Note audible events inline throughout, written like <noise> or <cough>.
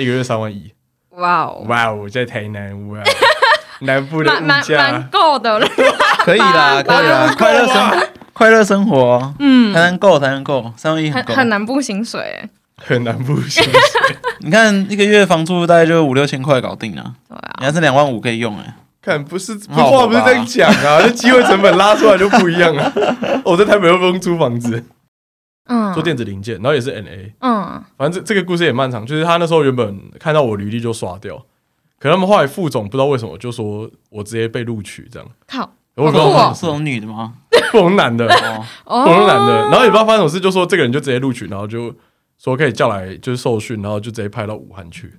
一个月三万一。哇哦，哇哦，在台南哇，<laughs> 南部的物价。蛮够的了，<laughs> 可以啦，可以啦，快乐生快乐生活，嗯，才能够才能够，三万一很很南部薪水，很南部薪水。<laughs> 你看一个月房租大概就五六千块搞定了，对啊，你还是两万五可以用哎。看不是不话不是这样讲啊，这机会成本拉出来就不一样了。我在台北又不用租房子。嗯，做电子零件，然后也是 NA，嗯，反正这这个故事也漫长。就是他那时候原本看到我履历就刷掉，可他们后来副总不知道为什么就说我直接被录取这样。靠，我不知道是种女的吗？<laughs> 不种男的，哦，<laughs> 不种男的，然后也不知道发生什么事，就说这个人就直接录取，然后就说可以叫来就是受训，然后就直接派到武汉去。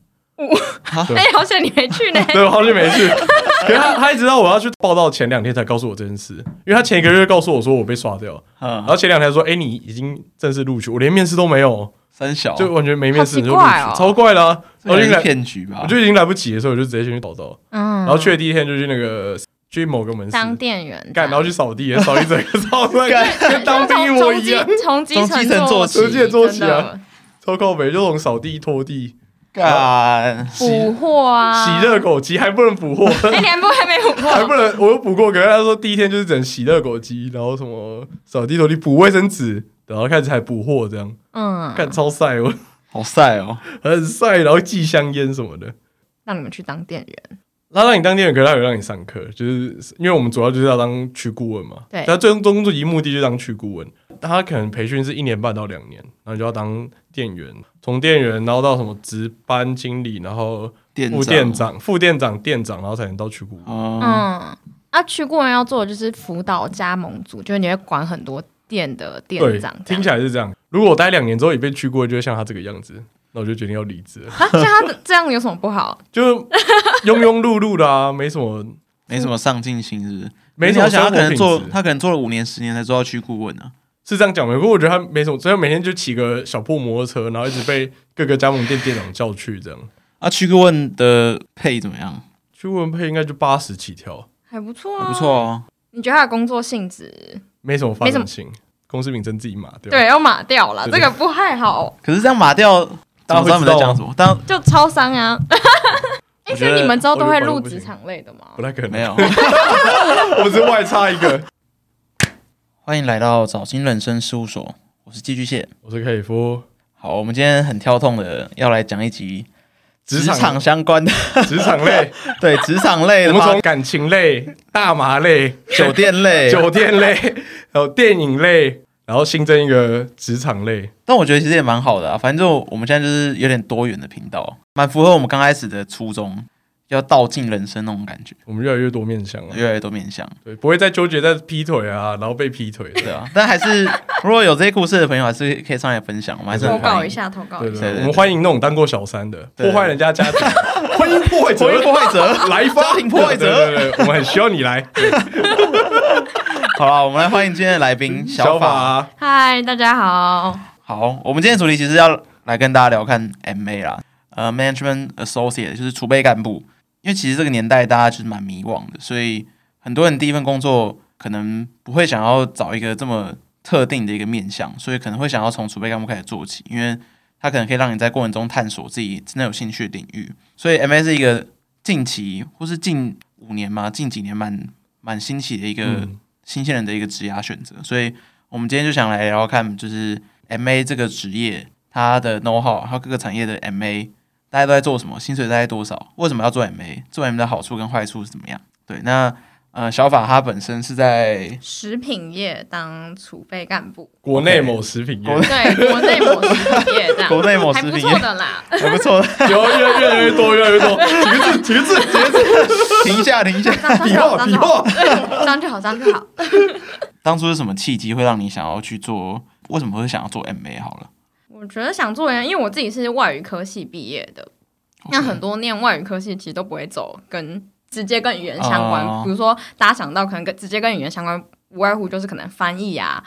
<laughs> 哎，好险你没去呢。<laughs> 对，好久没去。<laughs> 可是他他一直到我要去报道前两天才告诉我这件事，因为他前一个月告诉我说我被刷掉，然后前两天说，哎，你已经正式录取，我连面试都没有，三小就完全没面试就录取，超怪啦。我已经骗局吧，我就已经来不及的时候，我就直接先去报到。嗯，然后去的第一天就去那个去某个门市当店员，干，然后去扫地，扫一整个超帅，跟当兵一模一样，从基层做起，从基层做起啊，超靠北，就从扫地拖地。干补货啊！喜热狗机还不能补货，哎，你还不还没补货，还不能，我有补过。可是他说第一天就是整喜热狗机，然后什么扫地拖地补卫生纸，然后开始还补货这样。嗯，干超晒哦，好晒哦，很帅。然后寄香烟什么的，让你们去当店员。他让你当店员，可是他有让你上课，就是因为我们主要就是要当区顾问嘛。对，他最终工作一目的就当区顾问。他可能培训是一年半到两年，然后就要当店员，从店员然后到什么值班经理，然后副店长、副店长、店长，然后才能到区顾问。嗯，啊区顾问要做的就是辅导加盟组，就是你会管很多店的店长。听起来是这样。如果我待两年之后也被区顾问，就会像他这个样子。那我就决定要离职了。像他这样有什么不好？<laughs> 就庸庸碌碌的啊，没什么，没什么上进心，是不是？没什么。他可能做，他可能做了五年、十年才做到区顾问呢。是这样讲的。不过我觉得他没什么，所以每天就骑个小破摩托车，然后一直被各个加盟店店长叫去这样。啊，区顾问的配怎么样？区顾问配应该就八十起跳，还不错啊，不错哦。你觉得他的工作性质没什么发展性？公司名称自己码掉，对，要码掉了，这个不太好。可是这样码掉。大家会知道讲什么？当就超商啊！<laughs> 哎，所以你们之后都会入职场类的吗？不太可能，没有，<laughs> 我是外差一个。欢迎来到早金人生事务所，我是寄居蟹，我是克里夫。好，我们今天很跳痛的要来讲一集职场相关的职场类，<laughs> 对职场类的，我们从感情类、大麻类、酒店类、酒店类，还有电影类。然后新增一个职场类，但我觉得其实也蛮好的啊。反正就我们现在就是有点多元的频道，蛮符合我们刚开始的初衷，要道尽人生那种感觉。我们越来越多面相了，越来越多面相，对，不会再纠结在劈腿啊，然后被劈腿，对啊。但还是如果有这些故事的朋友，还是可以上来分享，我们还是投稿一下，投稿一下。我们欢迎那种当过小三的，破坏人家家庭，<laughs> 婚姻破坏者，婚姻破坏者，<laughs> 来发家庭破坏者，对对对，我们很需要你来。<laughs> 好了，我们来欢迎今天的来宾小法。嗨，大家好。好，我们今天主题其实要来跟大家聊看 MA 啦，呃，Management Associate 就是储备干部。因为其实这个年代大家就是蛮迷惘的，所以很多人第一份工作可能不会想要找一个这么特定的一个面向，所以可能会想要从储备干部开始做起，因为它可能可以让你在过程中探索自己真的有兴趣的领域。所以 MA 是一个近期或是近五年嘛，近几年蛮蛮新奇的一个。嗯新鲜人的一个职业选择，所以我们今天就想来聊聊看，就是 MA 这个职业，它的 know how，还有各个产业的 MA，大家都在做什么？薪水大概多少？为什么要做 MA？做 MA 的好处跟坏处是怎么样？对，那。呃，小法他本身是在食品业当储备干部，国内某食品业，对，国内某食品业这样，国内某食品业的啦，还不错，有越越来越多，越来越多，几个字，几个字，几个字，停一下，停一下，笔画，笔画，这样就好，这样就好。当初是什么契机会让你想要去做？为什么会想要做 MA？好了，我觉得想做 MA，因为我自己是外语科系毕业的，那很多念外语科系其实都不会走跟。直接跟语言相关，oh. 比如说大家想到可能跟直接跟语言相关，无外乎就是可能翻译啊、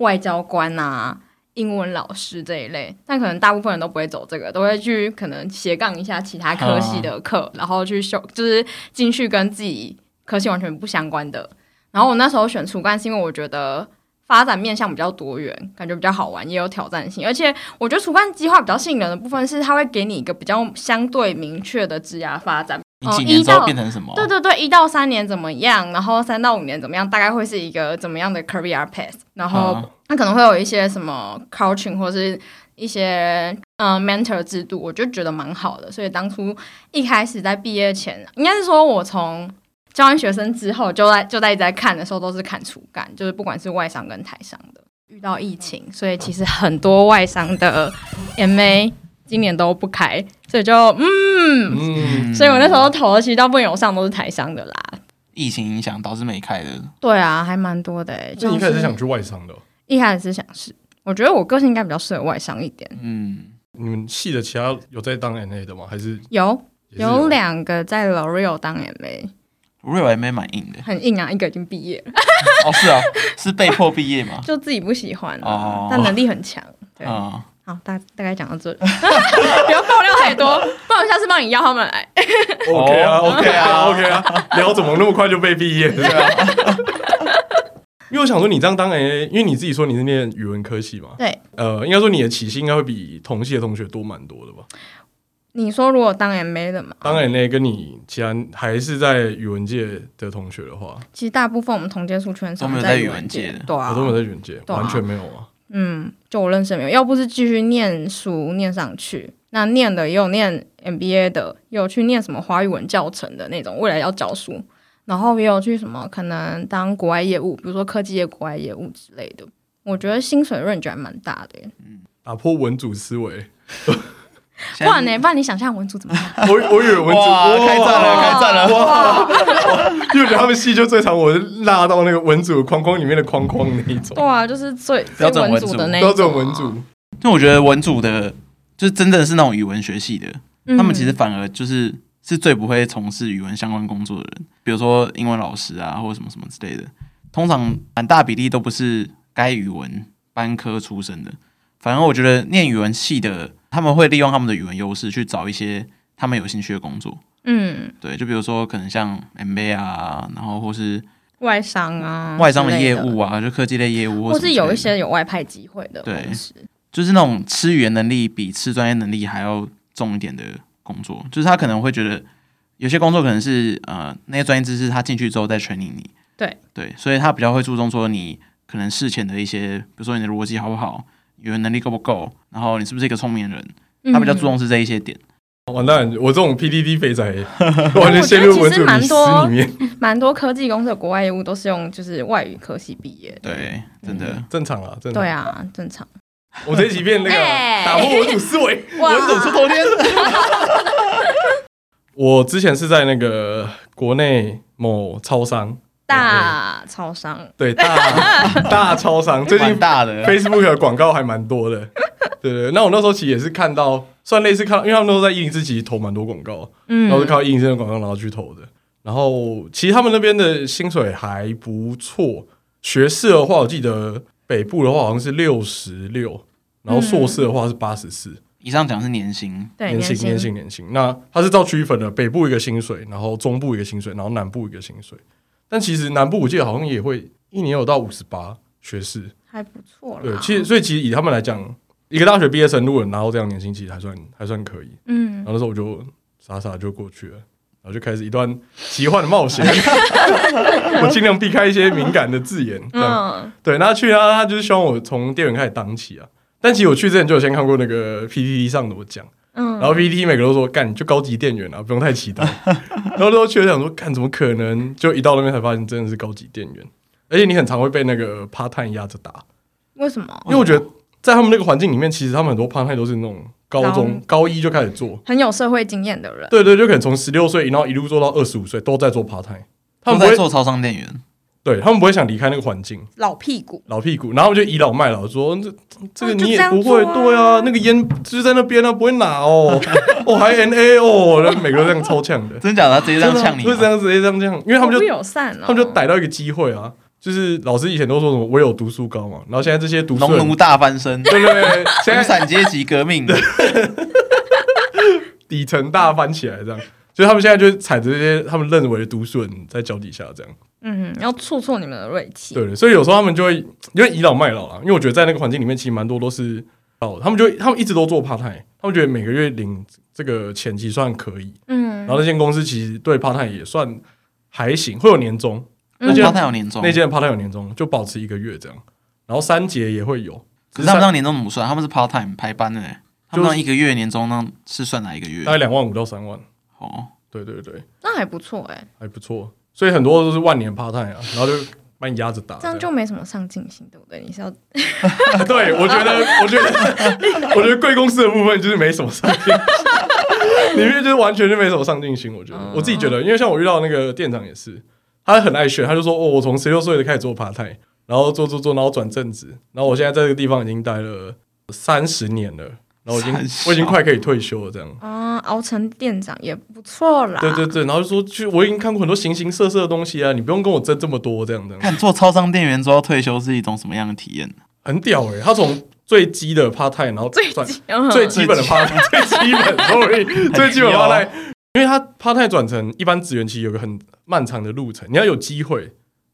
外交官啊、英文老师这一类。但可能大部分人都不会走这个，都会去可能斜杠一下其他科系的课，oh. 然后去修，就是进去跟自己科系完全不相关的。然后我那时候选厨干是因为我觉得发展面向比较多元，感觉比较好玩，也有挑战性。而且我觉得厨干计划比较吸引人的部分是，它会给你一个比较相对明确的职涯发展。你几年之后变成什么？对对对，一到三年怎么样？然后三到五年怎么样？大概会是一个怎么样的 career path？然后它可能会有一些什么 coaching 或是一些嗯、呃、mentor 制度，我就觉得蛮好的。所以当初一开始在毕业前，应该是说我从。教完学生之后，就在就在一直在看的时候，都是看厨干，就是不管是外商跟台商的。遇到疫情，所以其实很多外商的 <laughs> MA 今年都不开，所以就嗯，嗯，所以我那时候投的其实大部分有上都是台商的啦。疫情影响导致没开的。对啊，还蛮多的、欸。就一开始是想去外商的，一开始是想是，我觉得我个性应该比较适合外商一点。嗯，你们系的其他有在当 MA 的吗？还是有有两个在 L'Oreal 当 MA。Real M A 蛮硬的，很硬啊！一个已经毕业了，<laughs> 哦，是啊，是被迫毕业嘛？<laughs> 就自己不喜欢，哦，但能力很强，对，好，大大概讲到这里，<laughs> 不要爆料太多，不然我下次帮你邀他们来。OK 啊，OK 啊，OK 啊，聊怎么那么快就被毕业？对啊，因为我想说，你这样当 A，因为你自己说你是念语文科系嘛，对，呃，应该说你的起薪应该会比同系的同学多蛮多的吧？你说如果当 MA 的嘛？当 MA 跟你其他还是在语文界的同学的话，其实大部分我们同接触圈都没有在语文界的，对啊，我都没有在语文界，完全没有啊。嗯，就我认识没有，要不是继续念书念上去，那念的也有念 MBA 的，也有去念什么华语文教程的那种，未来要教书，然后也有去什么可能当国外业务，比如说科技业国外业务之类的。我觉得薪水 range 还蛮大的耶，嗯，打破文组思维。不然呢？不然你想象文组怎么样？<laughs> 我我以为文组开战了，开战了！哇！<laughs> 因为觉得他们系就最常我拉到那个文组框框里面的框框那一种。对啊，就是最标准文组的那种。标准文组。就我觉得文组的，就是真的是那种语文学系的，他们其实反而就是是最不会从事语文相关工作的人，比如说英文老师啊，或者什么什么之类的。通常很大比例都不是该语文班科出身的。反而我觉得念语文系的。他们会利用他们的语文优势去找一些他们有兴趣的工作。嗯，对，就比如说可能像 MBA 啊，然后或是外商啊，外商的业务啊，就科技类业务，或是有一些有外派机会的。对，就是那种吃语言能力比吃专业能力还要重一点的工作。就是他可能会觉得有些工作可能是呃那些专业知识他进去之后再 training 你。对对，所以他比较会注重说你可能事前的一些，比如说你的逻辑好不好。语文能力够不够？然后你是不是一个聪明人？他比较注重是这一些点。嗯、完蛋，我这种 PDD 肥仔 <laughs> 完全陷入文组迷思里面。蛮多科技公司的国外业务都是用就是外语科系毕业。对，真的、嗯、正常啊，正常。对啊，正常。我这几遍那个打破文组思维，文组出头天。<laughs> 我之前是在那个国内某超商。大超商对，大 <laughs> 大超商最近大的 Facebook 的广告还蛮多的，对，对对。那我那时候其实也是看到，算类似看到，因为他们都在一零四其实投蛮多广告，嗯，然后是靠一零四的广告然后去投的。然后其实他们那边的薪水还不错，学士的话我记得北部的话好像是六十六，然后硕士的话是八十四。以上讲是年薪，年薪年薪年薪。那它是照区分的，北部一个薪水，然后中部一个薪水，然后南部一个薪水。但其实南部我记得好像也会一年有到五十八学士，还不错。对，其实所以其实以他们来讲，一个大学毕业生如果拿到这样年薪，其实还算还算可以。嗯，然后那时候我就傻傻就过去了，然后就开始一段奇幻的冒险。<laughs> 我尽量避开一些敏感的字眼。嗯，对，那去啊，他就是希望我从店员开始当起啊。但其实我去之前就有先看过那个 PPT 上的我讲。嗯，然后 PPT 每个都说干就高级店员啊，不用太期待。<laughs> 然后都去了想说，干怎么可能？就一到那边才发现真的是高级店员，而且你很常会被那个 part time 压着打。为什么？因为我觉得在他们那个环境里面，其实他们很多 part time 都是那种高中高，高一就开始做，很有社会经验的人。对对，就可能从十六岁然后一路做到二十五岁都在做 part time，他们不会做超商店员。对他们不会想离开那个环境，老屁股，老屁股，然后就倚老卖老说，这这个你也不会，啊。对啊，那个烟就在那边啊，不会拿哦，<laughs> 哦还 N A 哦，然后每个都这样超呛的，真假的，他直接这样呛你，就这样直接这样呛，因为他们就友善，他们就逮到一个机会啊，就是老师以前都说什么唯有读书高嘛，然后现在这些读书农奴大翻身，对对对，<laughs> 现在无产阶级革命。的 <laughs> 底层大翻起来这样。所以他们现在就踩着这些他们认为的毒笋在脚底下这样。嗯，要挫挫你们的锐气。对，所以有时候他们就会因为倚老卖老啦，因为我觉得在那个环境里面，其实蛮多都是哦，他们就他们一直都做 part time，他们觉得每个月领这个钱其实算可以。嗯，然后那间公司其实对 part time 也算还行，会有年终。那间 part time 有年终，那间 part time 有年终，就保持一个月这样。然后三节也会有，可是他们那年终怎么算？他们是 part time 排班的，他们那一个月年终呢是算哪一个月？大概两万五到三万。哦，对对对，那还不错哎，还不错。所以很多都是万年 part time 啊，然后就把你压着打，这样就没什么上进心，对不对？你是要 <laughs> 对，我觉得，我觉得，<laughs> 我觉得贵公司的部分就是没什么上进心，<laughs> 里面就是完全就没什么上进心。我觉得，我自己觉得，因为像我遇到那个店长也是，他很爱炫，他就说：“哦，我从十六岁就开始做 part time，然后做做做，然后转正职，然后我现在在这个地方已经待了三十年了。”然后我已经我已经快可以退休了，这样啊，熬成店长也不错啦。对对对，然后就说，去我已经看过很多形形色色的东西啊，你不用跟我争这么多，这样的。看做超商店员之后退休是一种什么样的体验？很屌哎、欸，他从最基的 part time，然后最最基本的 part time，最基本，sorry，最基本 part time，因为他 part time 转成一般职员，其实有个很漫长的路程，你要有机会，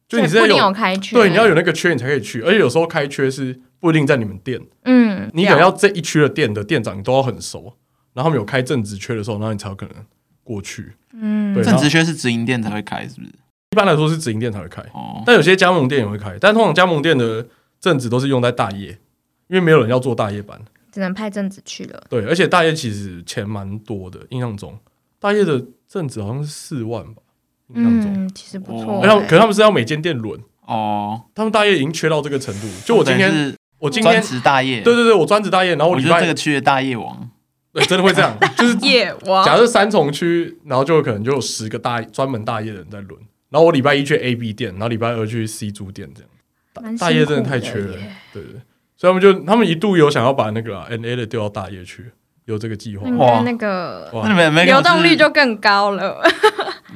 就你是要有，有开缺，对，你要有那个缺你才可以去，而且有时候开缺是。不一定在你们店，嗯，你可能要这一区的店的店长你都要很熟，然后他们有开正职缺的时候，然后你才有可能过去，嗯，对，正职缺是直营店才会开，是不是？一般来说是直营店才会开，哦，但有些加盟店也会开，但通常加盟店的正职都是用在大夜，因为没有人要做大夜班，只能派正职去了。对，而且大夜其实钱蛮多的，印象中大夜的正职好像是四万吧，嗯，其实不错，欸，可是他们是要每间店轮。哦，他们大业已经缺到这个程度，就我今天。我今天专职大夜，对对对，我专职大业，然后我礼拜这个区的大业王，对，<laughs> 真的会这样，就是 <laughs> 夜王。假设三重区，然后就可能就有十个大专门大业的人在轮，然后我礼拜一去 A B 店，然后礼拜二去 C 租店，这样。大业真的太缺了，对对，所以他们就他们一度有想要把那个 N A 的调到大业去，有这个计划，哇，那个流动率就更高了。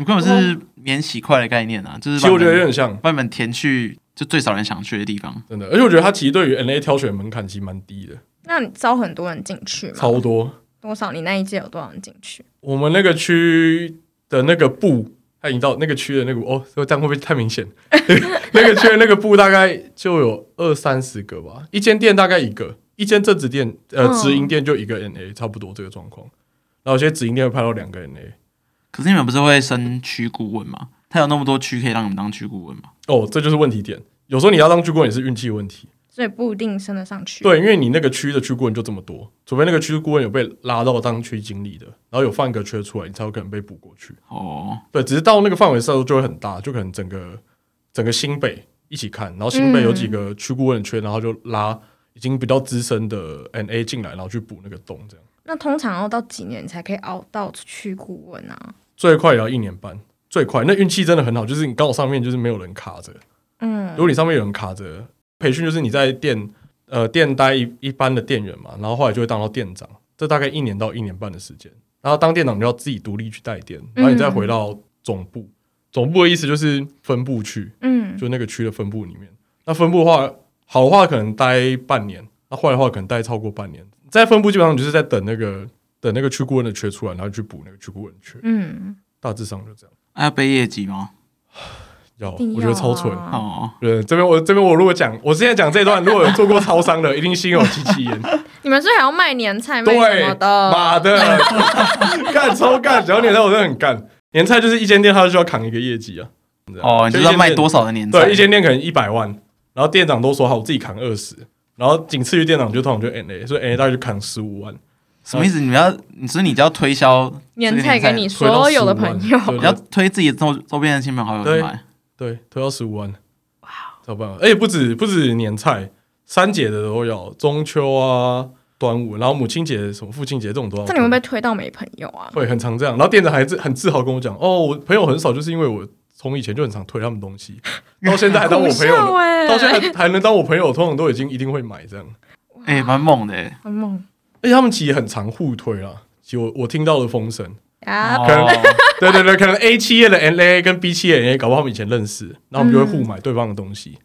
你根本是免洗筷的概念啊，就是其实我觉得有点像把你们填去。就最少人想去的地方，真的，而且我觉得他其实对于 NA 挑选门槛其实蛮低的。那你招很多人进去吗？超多，多少？你那一届有多少人进去？我们那个区的那个部，他已经到那个区的那个哦，这样会不会太明显？<laughs> 那个区的那个部大概就有二三十个吧，一间店大概一个，一间正职店呃直营店就一个 NA，差不多这个状况。然后有些直营店会派到两个 NA。可是你们不是会升区顾问吗？他有那么多区可以让你们当区顾问吗？哦，这就是问题点。有时候你要当区顾问也是运气问题，所以不一定升得上去。对，因为你那个区的区顾问就这么多，除非那个区顾问有被拉到当区经理的，然后有放一个缺出来，你才有可能被补过去。哦，对，只是到那个范围时候就会很大，就可能整个整个新北一起看，然后新北有几个区顾问的缺，然后就拉已经比较资深的 NA 进来，然后去补那个洞，这样。那通常要到几年才可以熬到去顾问啊？最快也要一年半，最快。那运气真的很好，就是你刚好上面就是没有人卡着。嗯，如果你上面有人卡着培训，就是你在店呃店待一一般的店员嘛，然后后来就会当到店长，这大概一年到一年半的时间。然后当店长你要自己独立去带店，然后你再回到总部。嗯、总部的意思就是分部去，嗯，就那个区的分部里面。那分部的话，好的话可能待半年，那坏的话可能待超过半年。在分部基本上就是在等那个等那个区顾问的缺出来，然后去补那个区顾问的缺。嗯，大致上就这样。啊要背业绩吗？要，我觉得超蠢哦。对，这边我这边我如果讲，我现在讲这段，如果有做过超商的，一定心有戚戚焉。你们是还要卖年菜，卖什么的？妈的，<laughs> 干超干！只要年菜，我真的很干。年菜就是一间店，他就需要扛一个业绩啊。哦，你知道卖多少的年菜？对，一间店可能一百万，然后店长都说好，我自己扛二十，然后仅次于店长就通常就 NA，所以 NA 大概就砍十五万。什么意思？你们要，所以你就要推销年菜给你所有的朋友，你要推自己周周边的亲朋好友去买。对，推到十五万，哇，超棒！而且不止不止年菜，三节的都有，中秋啊、端午，然后母亲节、什么父亲节这种都要。那你会不会推到没朋友啊？会，很常这样。然后店长还自很自豪跟我讲：“哦，我朋友很少，就是因为我从以前就很常推他们东西，<laughs> 到现在还当我朋友，到现在还还能当我朋友，通常都已经一定会买这样。”哎，蛮猛的，蛮猛。而且他们其实很常互推啦，其实我我听到的风声。啊，可能 <laughs> 对对对，可能 A 企业的 NA 跟 B 企业 NA 搞不好他们以前认识，然后我们就会互买对方的东西，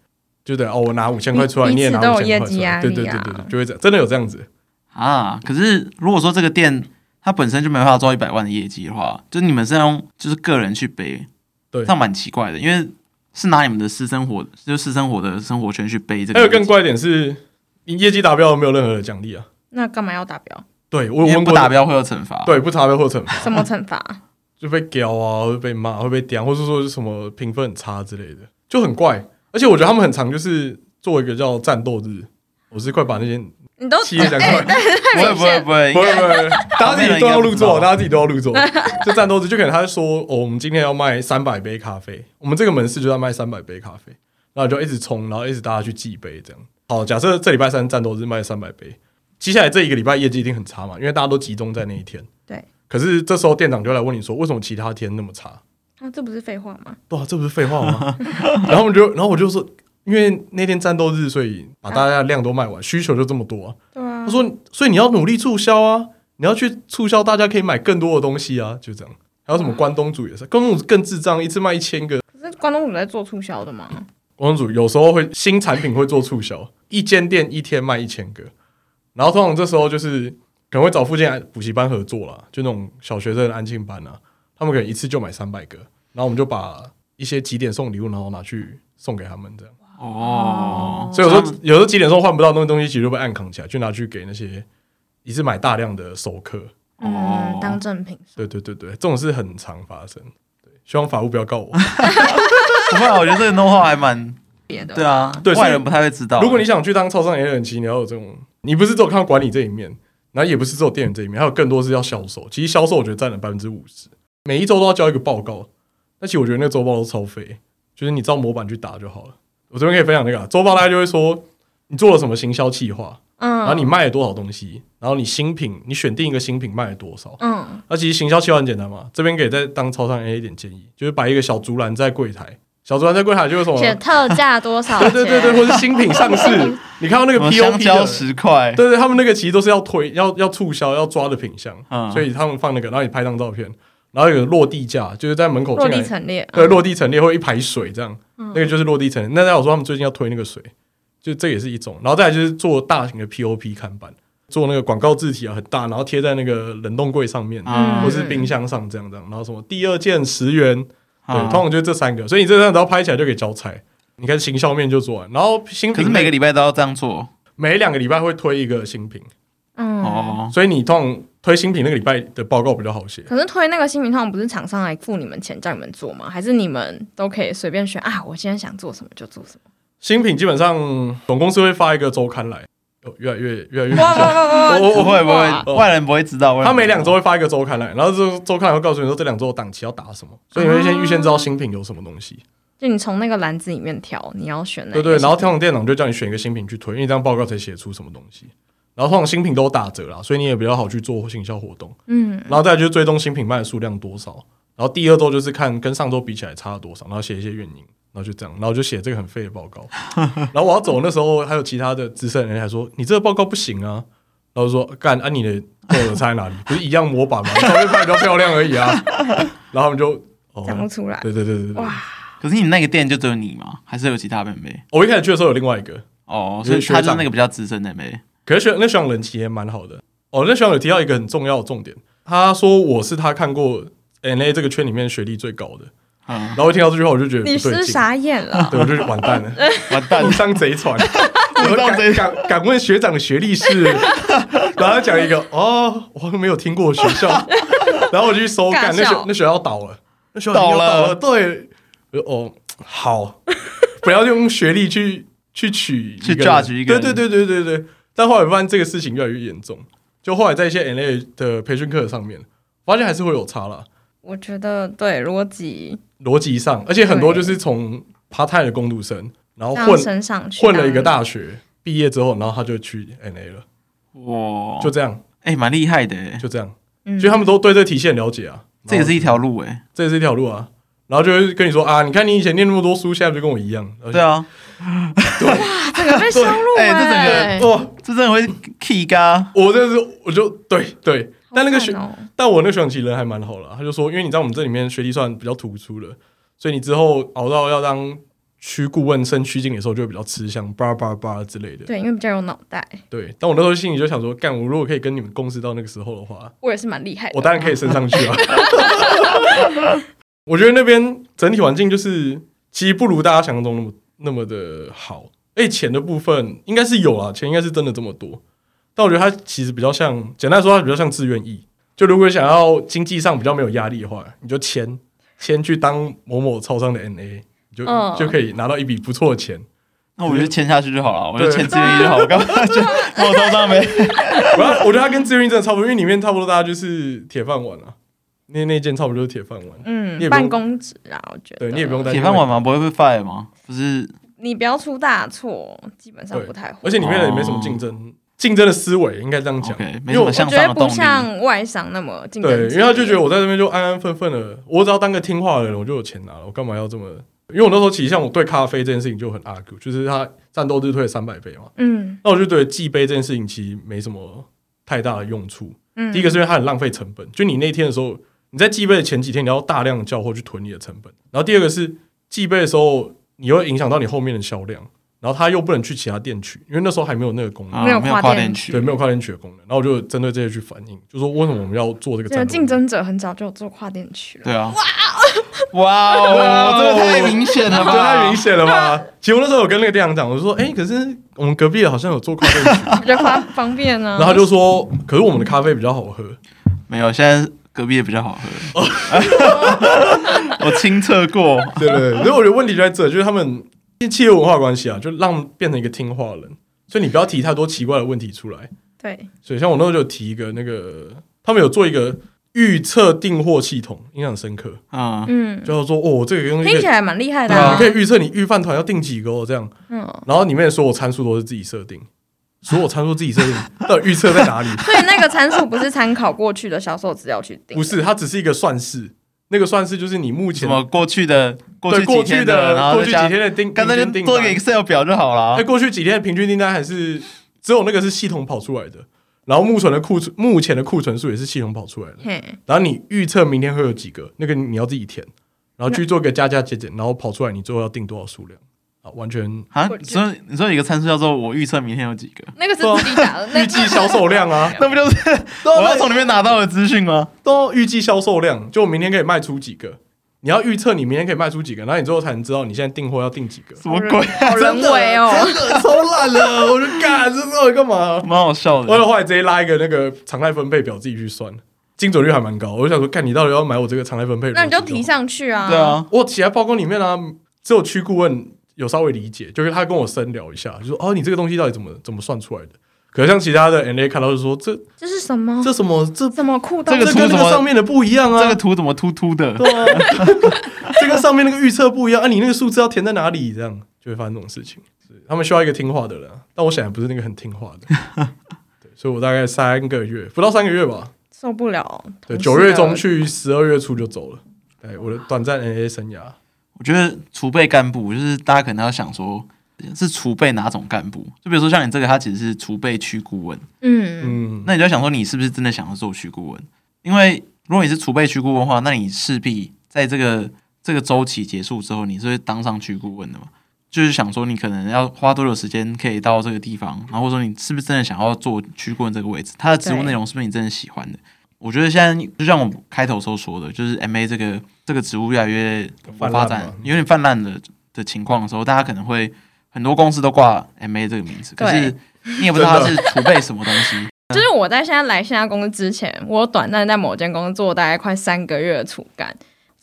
就对哦，我拿五千块出来，你也拿五千块出来，对对对对，就会这样，真的有这样子啊。可是如果说这个店它本身就没办法做一百万的业绩的话，就是你们是要用就是个人去背，对，这样蛮奇怪的，因为是拿你们的私生活，就私生活的生活圈去背这个。还有更怪一点是，你业绩达标没有任何的奖励啊，那干嘛要达标？对我问过不达标会有惩罚，对，不达标会有惩罚，什么惩罚？<laughs> 就被屌啊，会被骂，会被点，或者说是什么评分很差之类的，就很怪。而且我觉得他们很常就是做一个叫战斗日，我是快把那些。你都企业讲出来，不会不会不会不会不会，<laughs> 大家自己都要入座，大家自己都要入座。这战斗日就可能他说，哦，我们今天要卖三百杯咖啡，我们这个门市就要卖三百杯咖啡，然后就一直冲，然后一直大家去记杯这样。好，假设这礼拜三战斗日卖三百杯，接下来这一个礼拜业绩一定很差嘛，因为大家都集中在那一天。对。可是这时候店长就来问你说，为什么其他天那么差？啊，这不是废话吗？对啊，这不是废话吗？<laughs> 然后我就，然后我就说。因为那天战斗日，所以把大家的量都卖完，需求就这么多啊。对啊。他说：“所以你要努力促销啊，你要去促销，大家可以买更多的东西啊，就这样。”还有什么关东煮也是，关东煮更智障，一次卖一千个。可是关东煮在做促销的吗？关东煮有时候会新产品会做促销，一间店一天卖一千个，然后通常这时候就是可能会找附近补习班合作啦，就那种小学生的安静班啊，他们可能一次就买三百个，然后我们就把一些几点送礼物，然后拿去送给他们这样。哦，所以有时候有时候几点钟换不到那个东西，其实就被暗扛起来，就拿去给那些一次买大量的熟客，嗯，当赠品。对对对对，这种事很常发生。对，希望法务不要告我。<laughs> 不会，我觉得这个 know-how 还蛮别的。对啊，对，外人不太会知道。如果你想去当超商 A 人，其实你要有这种，你不是只有看到管理这一面，然后也不是只有店员这一面，还有更多是要销售。其实销售我觉得占了百分之五十，每一周都要交一个报告。但其实我觉得那个周报都超废，就是你照模板去打就好了。我这边可以分享那个周报，大家就会说你做了什么行销计划，嗯，然后你卖了多少东西，然后你新品你选定一个新品卖了多少，嗯，那其实行销计划很简单嘛，这边可以再当超商 A 一点建议，就是摆一个小竹篮在柜台，小竹篮在柜台就是什么？写特价多少，<laughs> 对对对对，或是新品上市，<laughs> 你看到那个 POP 的十块，对对，他们那个其实都是要推要要促销要抓的品相，嗯，所以他们放那个，然后你拍张照片。然后有个落地价，就是在门口，落地陈列，对，落地陈列或一排水这样，那个就是落地陈列。那大家有说他们最近要推那个水，就这也是一种。然后再来就是做大型的 POP 看板，做那个广告字体啊很大，然后贴在那个冷冻柜上面，或是冰箱上这样这样。然后什么第二件十元，对，通常就是这三个。所以你这张只要拍起来就可以交差。你看行销面就做完，然后新品，可是每个礼拜都要这样做，每两个礼拜会推一个新品。嗯，哦，所以你通常推新品那个礼拜的报告比较好写。可是推那个新品通常不是厂商来付你们钱叫你们做吗？还是你们都可以随便选啊？我今天想做什么就做什么。新品基本上总公司会发一个周刊来，越来越越来越。<laughs> 我我不会不会，外人不会知道。他每两周会发一个周刊来，然后这周刊会告诉你说这两周档期要打什么，所以你会先预先知道新品有什么东西。就你从那个篮子里面挑，你要选哪？对对，然后通常店长就叫你选一个新品去推，因为这样报告才写出什么东西。然后通常新品都打折啦，所以你也比较好去做行销活动。嗯，然后再来就是追踪新品卖的数量多少，然后第二周就是看跟上周比起来差了多少，然后写一些原因，然后就这样，然后就写这个很废的报告。<laughs> 然后我要走那时候还有其他的资深人还说你这个报告不行啊，然后说干，按、啊、你的做的差在哪里？<laughs> 不是一样模板吗？照片拍比较漂亮而已啊。<laughs> 然后他们就讲、哦、不出来。对对对对对。哇！可是你那个店就只有你吗？还是有其他妹妹？我一开始去的时候有另外一个哦，所以他就是那个比较资深的妹妹。可是学那学长人其实也蛮好的哦。那学长有提到一个很重要的重点，他说我是他看过 NA 这个圈里面学历最高的。嗯，然后一听到这句话，我就觉得你是傻眼了，对，我就完蛋了，<laughs> 完蛋，误上 <laughs> 贼船。我敢敢敢问学长的学历是？<laughs> 然后他讲一个哦，我好像没有听过学校。然后我就去搜，干那学那学校倒了，那学校倒了。对，哦，好，不要用学历去。去取去 judge 一个，对对对对对对。但后来发现这个事情越来越严重，就后来在一些 NA 的培训课上面，发现还是会有差啦。我觉得对逻辑逻辑上，而且很多就是从 part time 的工读生，然后混混了一个大学，毕业之后，然后他就去 NA 了。哇，就这样，哎，蛮厉害的，就这样，所以他们都对这个体系很了解啊。这也是一条路哎，这也是一条路啊。然后就会跟你说啊，你看你以前念那么多书，现在就跟我一样。对啊，对 <laughs> 哇，这个被收录哎，这整个哇，这真的会 key 嘎。我这是我就对对，但那个学，但我那个学长其实人还蛮好了。他就说，因为你在我们这里面学历算比较突出的，所以你之后熬到要当区顾问升区经理的时候就会比较吃香，叭叭叭之类的。对，因为比较有脑袋。对，但我那时候心里就想说，干，我如果可以跟你们共事到那个时候的话，我也是蛮厉害的。我当然可以升上去啊。<laughs> 我觉得那边整体环境就是，其实不如大家想象中那么那么的好。哎，钱的部分应该是有啊，钱应该是真的这么多。但我觉得它其实比较像，简单说，它比较像自愿意。就如果想要经济上比较没有压力的话，你就签签去当某某超商的 NA，就、嗯、就可以拿到一笔不错的钱。那我就签下去就好了，我就签自愿意就好了，干嘛 <laughs> 就某超商没？我我觉得它跟自愿意真的差不多，因为里面差不多大家就是铁饭碗啊。那那件差不多就是铁饭碗，嗯，办公纸啊，我觉得。对，你也不用担心铁饭碗吗？不会被 fire 吗？不是，你不要出大错，基本上不太会。而且里面也没什么竞争。哦竞争的思维应该这样讲，okay, 因为我觉得不像外商那么竞争。对，因为他就觉得我在这边就安安分分的，我只要当个听话的人，我就有钱拿了，我干嘛要这么？因为我那时候其实像我对咖啡这件事情就很 argue，就是他战斗日退三百倍嘛。嗯，那我就觉得寄杯这件事情其实没什么太大的用处。嗯，第一个是因为它很浪费成本，就你那天的时候，你在寄杯的前几天你要大量的叫货去囤你的成本，然后第二个是寄杯的时候，你会影响到你后面的销量。然后他又不能去其他店取，因为那时候还没有那个功能，没有跨店取，对，没有跨店取的功能。然后我就针对这些去反映，就说为什么我们要做这个？这个竞争者很早就有做跨店取了。对啊，哇哇，这个太明显了吧？太明显了吧？其实我那时候有跟那个店长讲，我说，哎，可是我们隔壁好像有做跨店取，<laughs> 比较方方便呢。然后他就说，可是我们的咖啡比较好喝。没有，现在隔壁也比较好喝。<laughs> 我亲测过，<laughs> 对对对。所以我觉得问题就在这，就是他们。企业文化关系啊，就让变成一个听话的人，所以你不要提太多奇怪的问题出来。对，所以像我那时候就提一个那个，他们有做一个预测订货系统，印象深刻啊。嗯，就是说哦，这个东西听起来蛮厉害的，啊，你可以预测你预饭团要订几个哦，这样。嗯，然后里面所有参数都是自己设定，所有参数自己设定，到底预测在哪里？<laughs> 所以那个参数不是参考过去的销售资料去定，不是，它只是一个算式。那个算是就是你目前什么过去的过去几天的过去几天的订，刚才就做一个 Excel 表就好了。哎，过去几天的平均订单还是只有那个是系统跑出来的，然后目前的库存目前的库存数也是系统跑出来的。然后你预测明天会有几个，那个你要自己填，然后去做个加加减减，然后跑出来你最后要订多少数量。完全啊！所以你说一个参数叫做我预测明天有几个，那个是自己打的，预计销售量啊，那不就是我要从里面拿到的资讯吗？都预计销售量，就我明天可以卖出几个，你要预测你明天可以卖出几个，然后你最后才能知道你现在订货要订几个。什么鬼？好人 <laughs> 为哦，真的超烂了！我就干，这到底干嘛？蛮好笑的。我后来直接拉一个那个常态分配表自己去算，精准率还蛮高。我就想说，看你到底要买我这个常态分配？那你就提上去啊。对啊，我写在报告里面啊，只有区顾问。有稍微理解，就是他跟我深聊一下，就说哦，你这个东西到底怎么怎么算出来的？可是像其他的 NA 看到就说这这是什么？这什么？这怎么酷？这个图跟这个上面的不一样啊！这个图怎么突突的？对啊，<laughs> 这跟上面那个预测不一样啊！你那个数字要填在哪里？这样就会发生这种事情。他们需要一个听话的人，但我显然不是那个很听话的。<laughs> 对，所以我大概三个月不到三个月吧，受不了。对，九月中去，十二月初就走了。对，我的短暂 NA 生涯。我觉得储备干部就是大家可能要想说，是储备哪种干部？就比如说像你这个，他其实是储备区顾问。嗯嗯，那你就要想说，你是不是真的想要做区顾问？因为如果你是储备区顾问的话，那你势必在这个这个周期结束之后，你是会当上区顾问的嘛？就是想说，你可能要花多久时间可以到这个地方，然后或者说你是不是真的想要做区顾问这个位置？他的职务内容是不是你真的喜欢的？我觉得现在就像我开头时候说的，就是 MA 这个这个职务越来越发展，有点泛滥的的情况的时候，大家可能会很多公司都挂 MA 这个名字，可是你也不知道它是储备什么东西。<laughs> 就是我在现在来现在公司之前，我短暂在某间公司做大概快三个月的储干。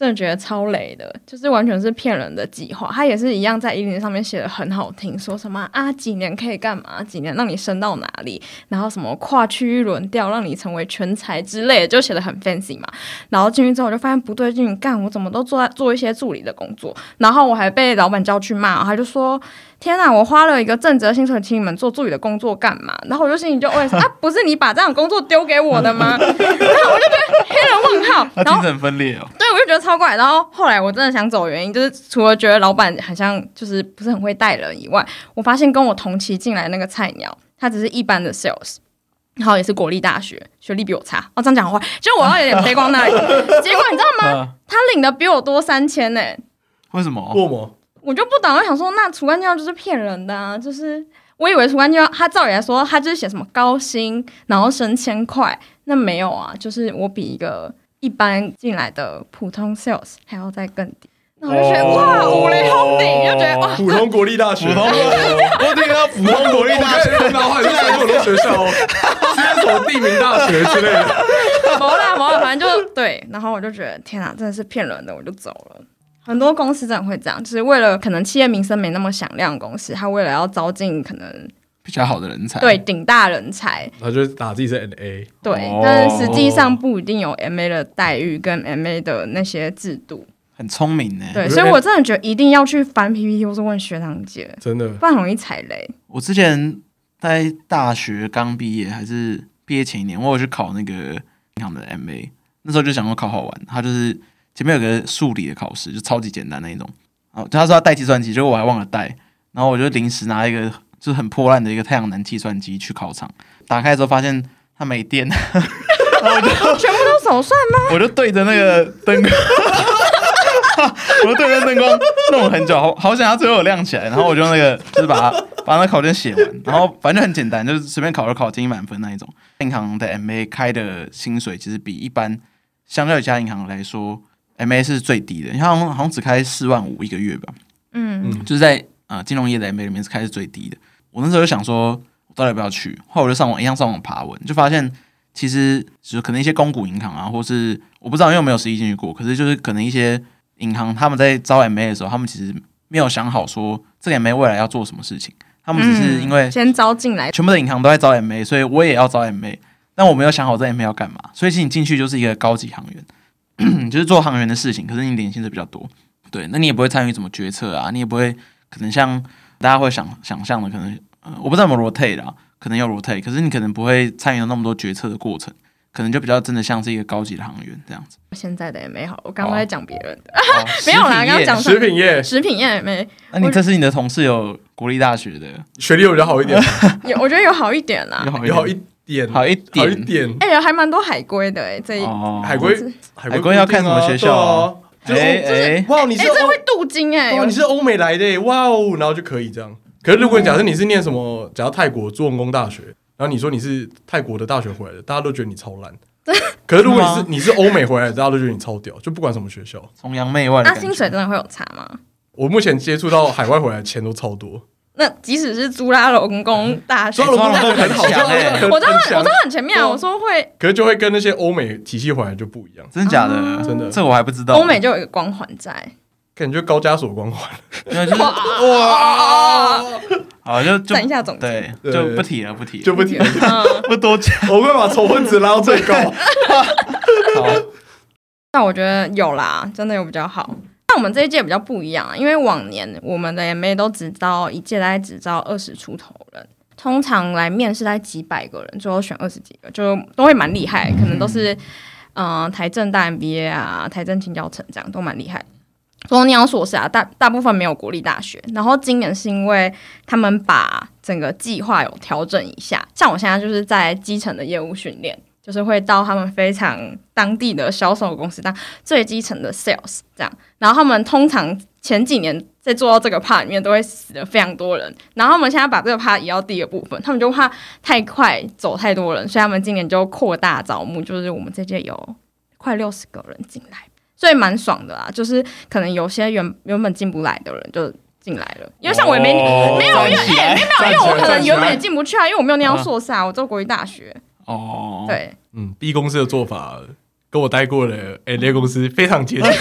真的觉得超雷的，就是完全是骗人的计划。他也是一样在一零上面写的很好听，说什么啊几年可以干嘛，几年让你升到哪里，然后什么跨区域轮调让你成为全才之类的，就写的很 fancy 嘛。然后进去之后我就发现不对劲，干我怎么都做做一些助理的工作，然后我还被老板叫去骂，他就说。天呐，我花了一个正职薪水请你们做助理的工作干嘛？然后我就心里就问啊，不是你把这样工作丢给我的吗？然后我就觉得黑人问号，<laughs> 然后精神分裂哦。对，我就觉得超怪。然后后来我真的想走的原因，就是除了觉得老板好像就是不是很会带人以外，我发现跟我同期进来那个菜鸟，他只是一般的 sales，然后也是国立大学，学历比我差。哦，这样讲话，就我要有点悲观那里。结果你知道吗？他领的比我多三千呢。为什么？为什么？我就不懂，我想说，那除干计划就是骗人的啊！就是我以为除干计划，他照理来说，他就是写什么高薪，然后升千块，那没有啊，就是我比一个一般进来的普通 sales 还要再更低。那我就觉得、哇，五雷轰顶，就觉得哇，普通国立大学，普通我听到普通国立大学，然后还是很多学校，是什么地名大学之类的。没啦没啦，反正就对，然后我就觉得天啊，真的是骗人的，我就走了。很多公司真的会这样，就是为了可能企业名声没那么响亮公司，他为了要招进可能比较好的人才，对顶大人才，他就打自己是 N A，对，哦、但是实际上不一定有 MA 的待遇跟 MA 的那些制度。很聪明呢，对，所以我真的觉得一定要去翻 PPT 或是问学长姐，真的，不然容易踩雷。我之前在大学刚毕业还是毕业前一年，我有去考那个银行的 MA，那时候就想说考好玩，他就是。前面有个数理的考试，就超级简单那一种。哦，他说要带计算机，结果我还忘了带。然后我就临时拿一个就是很破烂的一个太阳能计算机去考场，打开之后发现它没电，然后我就全部都手算吗？<laughs> 我就对着那个灯光，<laughs> 我就对着灯光弄了很久，好好想它最后有亮起来。然后我就那个就是把它把那考卷写完，然后反正很简单，就是随便考就考进满分那一种。银行的 MA 开的薪水其实比一般相较于其他银行来说。M A 是最低的，你看好像好像只开四万五一个月吧，嗯。嗯，就是在呃金融业的 M A 里面是开是最低的。我那时候就想说，我到底要不要去？后来我就上网一样上网爬文，就发现其实就是可能一些公股银行啊，或是我不知道因为我没有实际进去过，可是就是可能一些银行他们在招 M A 的时候，他们其实没有想好说这个 M A 未来要做什么事情，他们只是因为先招进来，全部的银行都在招 M A，所以我也要招 M A，但我没有想好这 M A 要干嘛，所以其实你进去就是一个高级行员。<clears throat> 就是做行员的事情，可是你年薪是比较多，对，那你也不会参与什么决策啊，你也不会可能像大家会想想象的，可能呃，我不知道有没有 rotate 啦，可能要 rotate，可是你可能不会参与到那么多决策的过程，可能就比较真的像是一个高级的行员这样子。现在的也没好，我刚刚在讲别人的，哦、<laughs> 没有啦，刚刚讲食品业，食品业也没。那你这是你的同事有国立大学的，学历有比较好一点，<laughs> 有我觉得有好一点啦，有好一。点好一点，好一点，哎呀，还蛮多海归的哎，这一海归海归要看什么学校啊？哎哎，哇，你是这会镀金哎，你是欧美来的哇哦，然后就可以这样。可是如果假设你是念什么，假如泰国做文工大学，然后你说你是泰国的大学回来的，大家都觉得你超烂。<laughs> 可是如果你是你是欧美回来的，大家都觉得你超屌，就不管什么学校，崇洋媚外。那薪水真的会有差吗？我目前接触到海外回来的钱都超多。那即使是朱拉隆功 <laughs> 大学，朱拉隆功很好，我知道，我知道很前面啊。我说会，可是就会跟那些欧美体系回来就不一样，真的假的？真的，这我还不知道。欧美就有一个光环在，感觉高加索光环。哇，好，就等一下总结，对，就不提了，不提，就不提了，<laughs> 不多讲。<laughs> 我会把仇恨值拉到最高。好，那我觉得有啦，真的有比较好。那我们这一届比较不一样啊，因为往年我们的 MA 都只招一届，大概只招二十出头人，通常来面试大概几百个人，最后选二十几个，就都会蛮厉害，可能都是嗯、呃、台政大 MBA 啊，台政青教成这样都蛮厉害。说你要硕士啊，大大部分没有国立大学，然后今年是因为他们把整个计划有调整一下，像我现在就是在基层的业务训练。就是会到他们非常当地的销售公司当最基层的 sales 这样，然后他们通常前几年在做到这个 part 里面都会死了非常多人，然后他们现在把这个 part 移到第二部分，他们就怕太快走太多人，所以他们今年就扩大招募，就是我们这届有快六十个人进来，所以蛮爽的啦。就是可能有些原原本进不来的人就进来了，因为像我也没、哦、没有因为哎没有因为我可能原本也进不去啊，因为我没有那样硕士啊，我做国立大学。哦，对，嗯，B 公司的做法跟我待过的 A 公司非常接近。<laughs>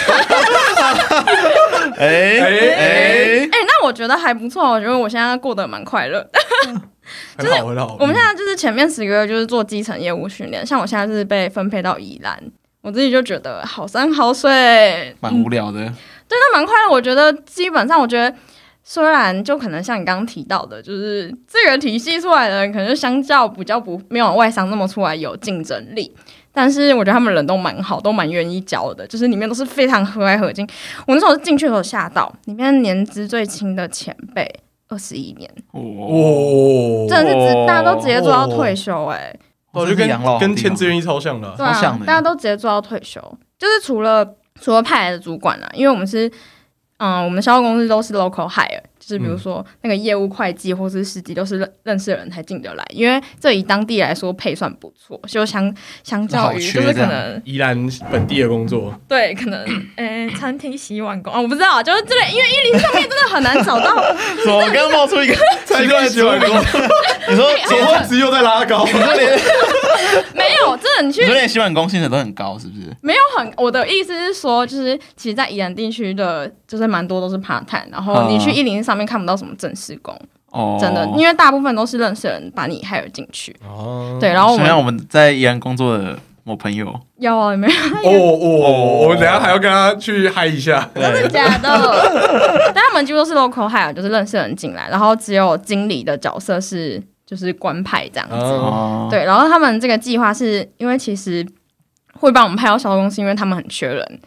哎哎哎，那我觉得还不错，我觉得我现在过得蛮快乐。<laughs> 很好很好。我们现在就是前面十个月就是做基层业务训练，像我现在是被分配到宜兰，我自己就觉得好山好水，蛮无聊的。对，那蛮快乐。我觉得基本上，我觉得。虽然就可能像你刚刚提到的，就是这个体系出来的人，可能就相较比较不没有外商那么出来有竞争力，但是我觉得他们人都蛮好，都蛮愿意教的，就是里面都是非常和蔼可亲。我那时候进去的时候吓到，里面年资最轻的前辈二十一年，哦，真的是直大家都直接做到退休，欸，哎，我觉得 <laughs> 跟跟签志愿意超像的，对啊，大家都直接做到退休，就是除了除了派来的主管啊，因为我们是。嗯，我们销售公司都是 local hire。是比如说那个业务会计或是司机都是认认识的人才进得来，因为这以当地来说配算不错，就相相较于就是可能宜兰本地的工作，对，可能呃餐厅洗碗工啊，我不知道，就是这类，因为一零上面真的很难找到。<laughs> 我刚刚冒出一个餐厅洗碗工，你说 <laughs> 结婚值又在拉高，你说连 <laughs> 没有，真的你去，你说连洗碗工薪水都很高，是不是？没有很，我的意思是说，就是其实，在宜兰地区的，就是蛮多都是 part time，然后你去一零上面看不到什么正式工，哦，真的，因为大部分都是认识人把你 hire 进去，哦，对，然后我们我们在宜兰工作的我朋友，有啊，没有？哦 <laughs> 哦，我们等下还要跟他去嗨一下，真的假的？<laughs> 但他们几乎都是 local hire，就是认识人进来，然后只有经理的角色是就是官派这样子，哦，对，然后他们这个计划是因为其实。会帮我们派到销售公司，因为他们很缺人。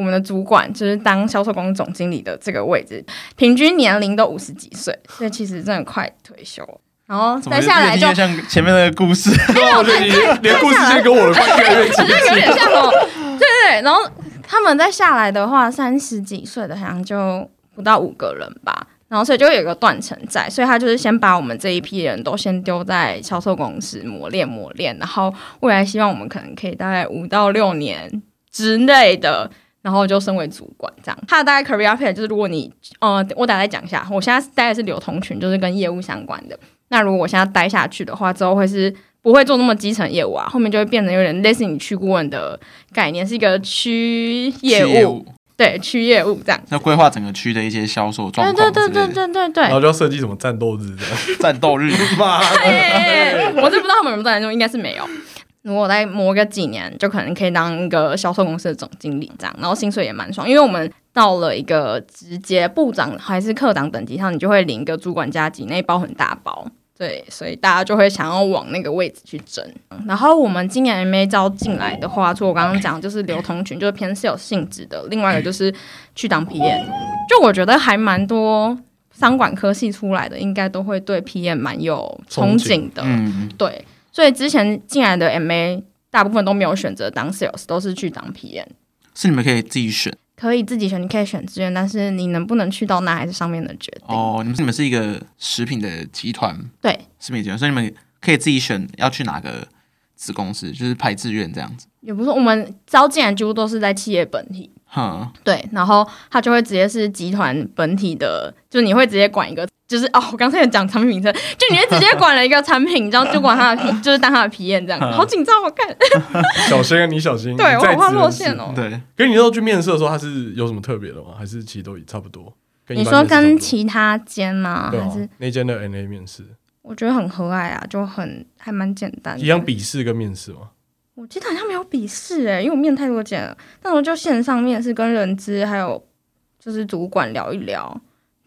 我们的主管就是当销售公司总经理的这个位置，平均年龄都五十几岁，所以其实真的快退休。然后再下来就像前面那个故事，<laughs> 没有，你连故事线跟我的关系越近，就 <laughs> 有点像哦。对对对，然后他们再下来的话，三十几岁的好像就不到五个人吧。然后所以就有一个断层在，所以他就是先把我们这一批人都先丢在销售公司磨练磨练，然后未来希望我们可能可以大概五到六年之内的，然后就升为主管这样。他的大概 career path 就是如果你，呃，我大概讲一下，我现在待的是流通群，就是跟业务相关的。那如果我现在待下去的话，之后会是不会做那么基层业务啊，后面就会变成有点类似你区顾问的概念，是一个区业务。对区业务这样，要规划整个区的一些销售状况，对对对对对对对，然后就要设计什么战斗日这样，<laughs> 战斗日嘛，<laughs> 我就不知道他们有没有战斗，应该是没有。如果再磨个几年，就可能可以当一个销售公司的总经理这样，然后薪水也蛮爽，因为我们到了一个直接部长还是科长等级上，你就会领一个主管加级，那一包很大包。对，所以大家就会想要往那个位置去争。然后我们今年 MA 招进来的话，就我刚刚讲，就是流通群，就是偏 sales 性质的。另外一个就是去当 PM，就我觉得还蛮多商管科系出来的，应该都会对 PM 蛮有憧憬的。嗯，对。所以之前进来的 MA 大部分都没有选择当 sales，都是去当 PM。是你们可以自己选。可以自己选，你可以选志愿，但是你能不能去到那还是上面的决定。哦，你们你们是一个食品的集团，对，食品集团，所以你们可以自己选要去哪个子公司，就是排志愿这样子。也不是，我们招进来几乎都是在企业本体。哼，对，然后他就会直接是集团本体的，就你会直接管一个，就是哦，我刚才有讲产品名称，就你会直接管了一个产品，然后就管他的就是当他的皮验这样，好紧张，我看。<laughs> 小心啊，你小心，<laughs> 对我很怕落线哦。对，跟你说去面试的时候，他是有什么特别的吗？还是其实都差不多？你说跟其他间吗？还是那间的 NA 面试？我觉得很和蔼啊，就很还蛮简单，一样笔试跟面试吗？我记得好像没有笔试诶，因为我面太多间了。那我就线上面试，跟人资还有就是主管聊一聊，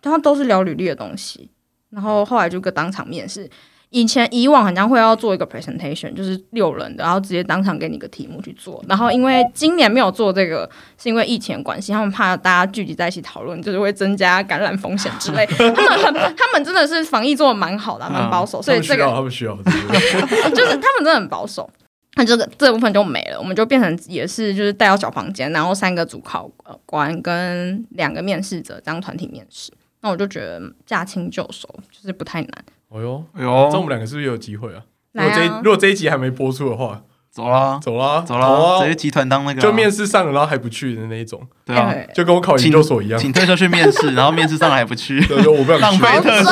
然后都是聊履历的东西。然后后来就个当场面试。以前以往好像会要做一个 presentation，就是六人的，然后直接当场给你个题目去做。然后因为今年没有做这个，是因为疫情的关系，他们怕大家聚集在一起讨论，就是会增加感染风险之类。他们很，他们真的是防疫做的蛮好的，蛮保守，所以这个他们需要，<laughs> 就是他们真的很保守。那这个这部分就没了，我们就变成也是就是带到小房间，然后三个主考官跟两个面试者这样团体面试。那我就觉得驾轻就熟，就是不太难。哎呦哎呦，这我们两个是不是也有机会啊？如果这一如果这一集还没播出的话，走啦走啦走啦，直接集团当那个就面试上了然后还不去的那一种，对啊，就跟我考研究所一样，请退休去面试，<laughs> 然后面试上了还不去，对我不想去，浪费特休。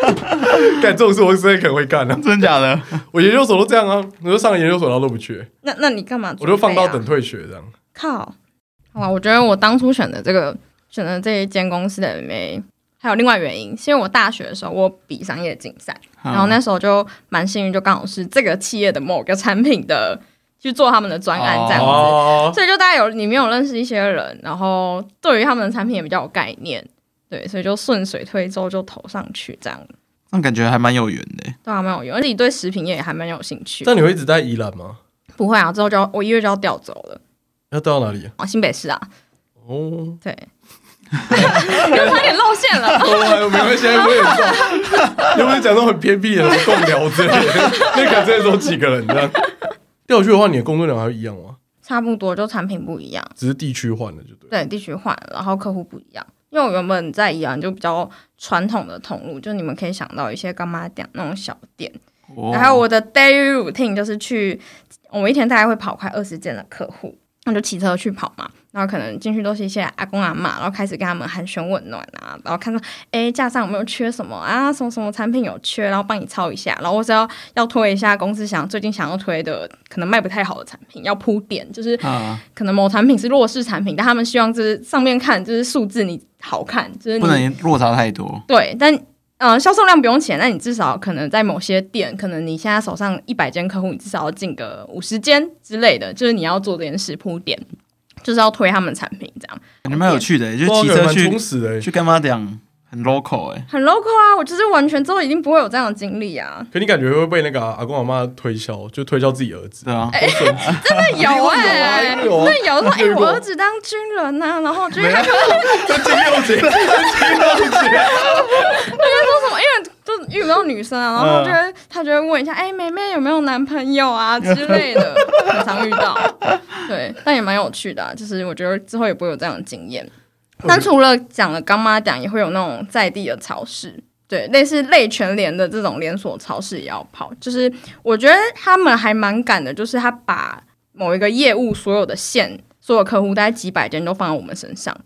<laughs> 干这种事我真的可能会干的，真的假的？我研究所都这样啊，我就上了研究所然后都不去。那那你干嘛？我就放到等退学这样。靠！哇，我觉得我当初选的这个选的这一间公司的没还有另外原因，是因为我大学的时候我比商业竞赛，然后那时候就蛮幸运，就刚好是这个企业的某个产品的去做他们的专案这样子，所以就大家有里面有认识一些人，然后对于他们的产品也比较有概念。对，所以就顺水推舟就投上去，这样，那感觉还蛮有缘的。对啊，蛮有缘，而且你对食品业也还蛮有兴趣。那你会一直在宜兰吗？不会啊，之后就要我一月就要调走了。要调到哪里？啊，新北市啊。哦，对，<laughs> 差点露馅了。<laughs> 哦，没关系，我也知又不是 <laughs> 讲到很偏僻的共聊之类的，那可能只有几个人这样。调去的话，你的工作量还会一样吗？差不多，就产品不一样，只是地区换了就对。对，地区换，然后客户不一样。因为我原本在宜兰就比较传统的通路，就你们可以想到一些干妈店那种小店。Oh. 然后我的 daily routine 就是去，我一天大概会跑快二十间的客户。那就骑车去跑嘛，然后可能进去都是一些阿公阿妈，然后开始跟他们寒暄问暖啊，然后看到哎架上有没有缺什么啊，什么什么产品有缺，然后帮你抄一下，然后或是要要推一下公司想最近想要推的可能卖不太好的产品，要铺垫，就是可能某产品是弱势产品，但他们希望就是上面看就是数字你好看，就是不能落差太多。对，但。嗯，销售量不用钱，那你至少可能在某些店，可能你现在手上一百间客户，你至少要进个五十间之类的，就是你要做这件事铺点，就是要推他们产品这样。感觉蛮有趣的，欸，就骑车去去干嘛这样？很 local 哎、欸，很 local 啊！我就是完全之后已经不会有这样的经历啊。可你感觉会被那个阿公阿妈推销，就推销自己儿子？对啊，欸、真的有 <laughs> 哎、欸，真的有。有说哎、欸，我儿子当军人呐、啊，然后就是他可能真金又结，真金又结。<laughs> 他就说什么？因为就遇不到女生啊，然后就会他就会问一下，哎、欸，妹妹有没有男朋友啊 <laughs> 之类的，很常遇到。对，但也蛮有趣的、啊，就是我觉得之后也不会有这样的经验。但除了讲了干妈讲，也会有那种在地的超市，对，类似类全联的这种连锁超市也要跑。就是我觉得他们还蛮赶的，就是他把某一个业务所有的线、所有客户，大概几百间都放在我们身上。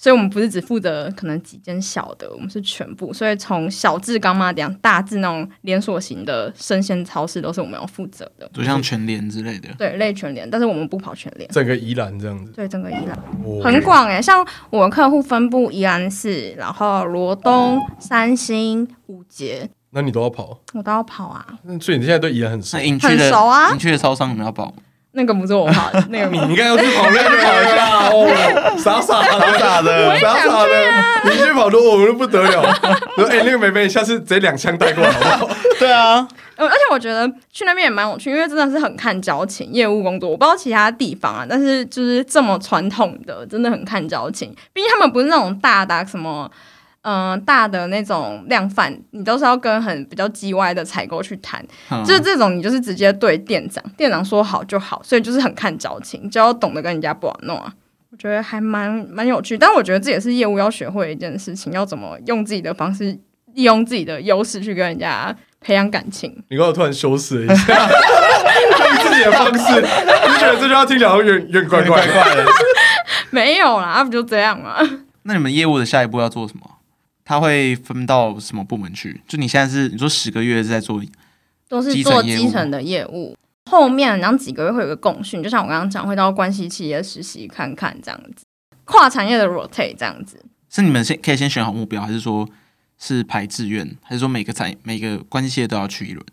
所以，我们不是只负责可能几间小的，我们是全部。所以，从小至柑仔店，大至那种连锁型的生鲜超市，都是我们要负责的。就像全联之类的，对，类全联，但是我们不跑全联。整个宜兰这样子，对，整个宜兰、哦、很广哎、欸。像我客户分布宜兰市，然后罗东、三星、五结，那你都要跑？我都要跑啊。那所以你现在对宜兰很熟，很熟啊。你去的超商，你们要跑？那个不是我跑，那个 <laughs> 你应该要去跑，那去跑一下哦，傻傻的，傻傻的，傻傻的，你去跑多，我们都不得了。说，哎，那个妹妹，下次直接两枪带过来好不好？<laughs> 对啊，而且我觉得去那边也蛮有趣，因为真的是很看交情，业务工作。我不知道其他地方啊，但是就是这么传统的，真的很看交情。毕竟他们不是那种大的什么。嗯、呃，大的那种量贩，你都是要跟很比较叽歪的采购去谈，嗯、就是这种你就是直接对店长，店长说好就好，所以就是很看交情，就要懂得跟人家不好弄啊。我觉得还蛮蛮有趣，但我觉得这也是业务要学会的一件事情，要怎么用自己的方式，利用自己的优势去跟人家培养感情。你刚刚突然修饰了一下，用自己的方式，你觉得这句话听起来有点有点怪怪的？<laughs> 没有啦，不就这样吗？<laughs> 那你们业务的下一步要做什么？他会分到什么部门去？就你现在是你说十个月是在做，都是做基层的业务。后面然后几个月会有个共训，就像我刚刚讲，会到关系企业实习看看这样子，跨产业的 rotate 这样子。是你们先可以先选好目标，还是说是排志愿，还是说每个产每个关系企业都要去一轮？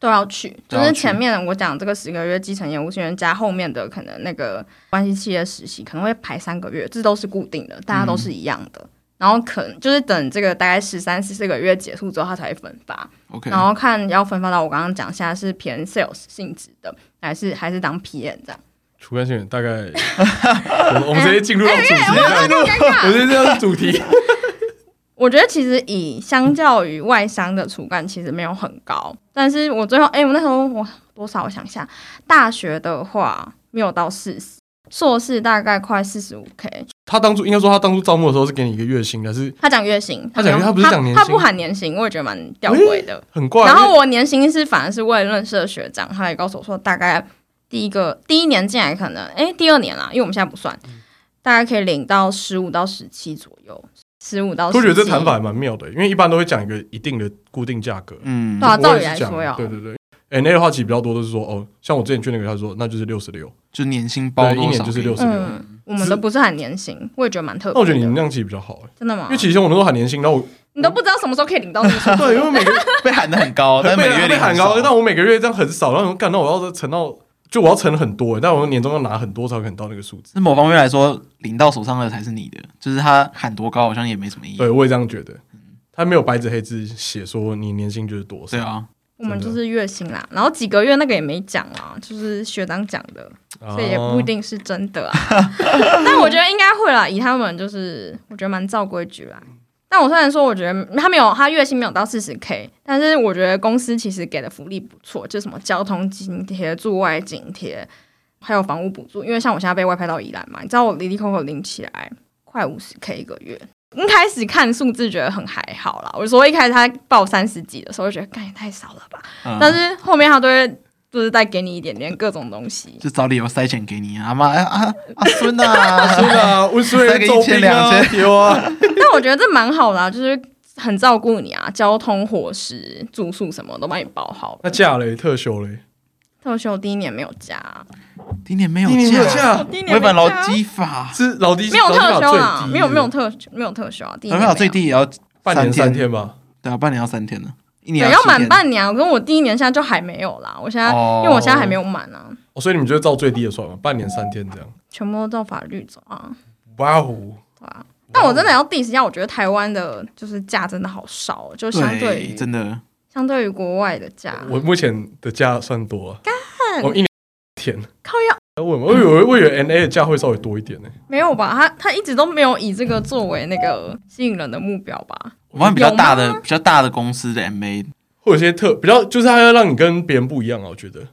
都要去，就是前面我讲这个十个月基层业务训练加后面的可能那个关系企业实习，可能会排三个月，这都是固定的，大家都是一样的。嗯然后可能就是等这个大概十三、十四个月结束之后，他才会分发。OK，然后看要分发到我刚刚讲，现在是偏 sales 性质的，还是还是当 PM 这样？主干性大概，<laughs> 我们我们直接进入到主题。我觉得这样是主题。我觉得其实以相较于外商的主干，其实没有很高。但是我最后，哎，我那时候我多少？我想一下，大学的话没有到四十。硕士大概快四十五 K。他当初应该说，他当初招募的时候是给你一个月薪，还是他讲月薪？他讲他不是讲年薪，他不含年薪，我也觉得蛮吊诡的，很怪。然后我年薪是反而是为了认识的学长，他也告诉我说，大概第一个第一年进来可能，哎，第二年啦，因为我们现在不算，大概可以领到十五到十七左右，十五到。我觉得这谈法还蛮妙的，因为一般都会讲一个一定的固定价格，嗯，对啊，照理来说要，对对对。哎，那个话其实比较多都是说，哦，像我之前去那个，他说那就是六十六，就年薪包一年就是六十六。我们都不是喊年薪，我也觉得蛮特别。那我觉得你们那样其实比较好，哎，真的吗？因为其实我们都喊年薪，然后你都不知道什么时候可以领到那个。<laughs> 对，因为每个 <laughs> 被喊的很高，但每个月被喊高，但我每个月这样很少，然后干，那我要存到，就我要存很多，但我年终要拿很多才可能到那个数字。那某方面来说，领到手上的才是你的，就是他喊多高好像也没什么意义。对，我也这样觉得，他没有白纸黑字写说你年薪就是多少。对啊。我们就是月薪啦，然后几个月那个也没讲啊，就是学长讲的，所以也不一定是真的啊。<laughs> 但我觉得应该会啦，以他们就是我觉得蛮照规矩啦。但我虽然说我觉得他没有他月薪没有到四十 K，但是我觉得公司其实给的福利不错，就什么交通津贴、住外津贴，还有房屋补助，因为像我现在被外派到宜兰嘛，你知道我离离扣扣领起来快五十 K 一个月。一开始看数字觉得很还好啦，我说一开始他报三十几的时候，就觉得干也太少了吧。嗯、但是后面他都会就是再给你一点点各种东西，就找理由塞钱给你啊妈呀啊啊孙呐孙啊，我孙 <laughs> 塞个一千两千有啊。但我觉得这蛮好的，啊，就是很照顾你啊，交通、伙食、住宿什么都帮你包好。那假嘞，特休嘞？特休第一年没有假，第一年没有假，违反劳基法。是劳基没有特休啊，没有没有特没有特休啊，第一年最低也要半年三天吧？对啊，半年要三天呢，一年要满半年。我跟我第一年现在就还没有啦，我现在因为我现在还没有满啊。哦，所以你们就照最低的算嘛，半年三天这样，全部都照法律走啊。哇哦，对啊，但我真的要 diss 一下，我觉得台湾的就是假真的好少，就相对真的。相对于国外的假，我目前的假算多，干，我一年天靠要，我我以为我以为 NA 的价会稍微多一点呢，没有吧？他他一直都没有以这个作为那个吸引人的目标吧？我们比较大的比较大的公司的 MA 会有些特比较，就是他要让你跟别人不一样啊，我觉得。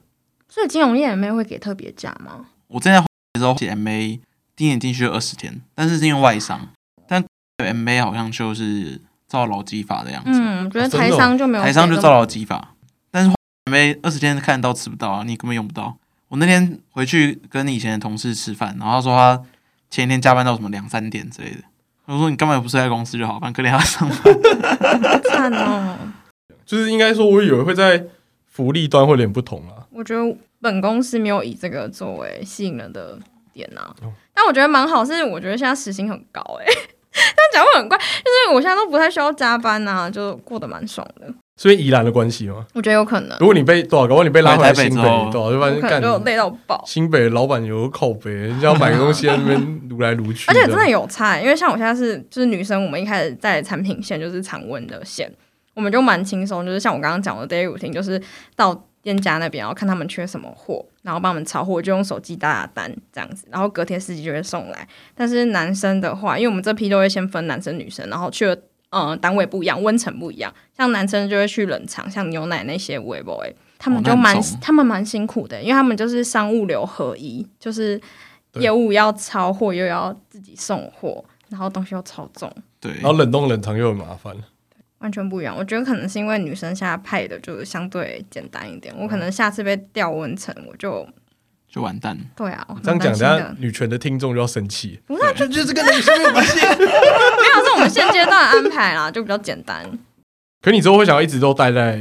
所以金融业 MA 会给特别价吗？我正在时候写 MA，第一年进去二十天，但是是因为外商，但 MA 好像就是。照劳基法的样子，嗯，我觉得台商就没有，台商就照劳基法，但是没二十天看得到吃不到啊，你根本用不到。我那天回去跟你以前的同事吃饭，然后他说他前一天加班到什么两三点之类的，我说你根本不是在公司就好，反正隔天要上班。惨哦，<laughs> 就是应该说，我以为会在福利端会有点不同啊。我觉得本公司没有以这个作为吸引人的点啊，但我觉得蛮好，是我觉得现在时薪很高哎、欸。<laughs> 但讲话很怪，就是我现在都不太需要加班呐、啊，就过得蛮爽的。所以宜兰的关系吗？我觉得有可能。如果你被多少个，如果你被拉回来新北，多少就发现干就累到爆。新北老板有口碑，人家要买个东西在那边撸来撸去。而且真的有差，因为像我现在是就是女生，我们一开始在产品线就是常温的线，我们就蛮轻松，就是像我刚刚讲的 daily routine，就是到。店家那边，然后看他们缺什么货，然后帮我们抄货，就用手机打打单这样子，然后隔天司机就会送来。但是男生的话，因为我们这批都会先分男生女生，然后去了嗯单位不一样，温层不一样。像男生就会去冷藏，像牛奶那些 boy 他们就蛮、哦、他们蛮辛苦的，因为他们就是商物流合一，就是业务要抄货又要自己送货，然后东西又超重，对，然后冷冻冷藏又很麻烦。完全不一样，我觉得可能是因为女生现在派的就是相对简单一点。我可能下次被调温层，我就就完蛋。对啊，这样讲，等下女权的听众就要生气。不是，就就是跟女生没有关系。<laughs> 没有，是我们现阶段安排啦，就比较简单。可你之后会想要一直都待在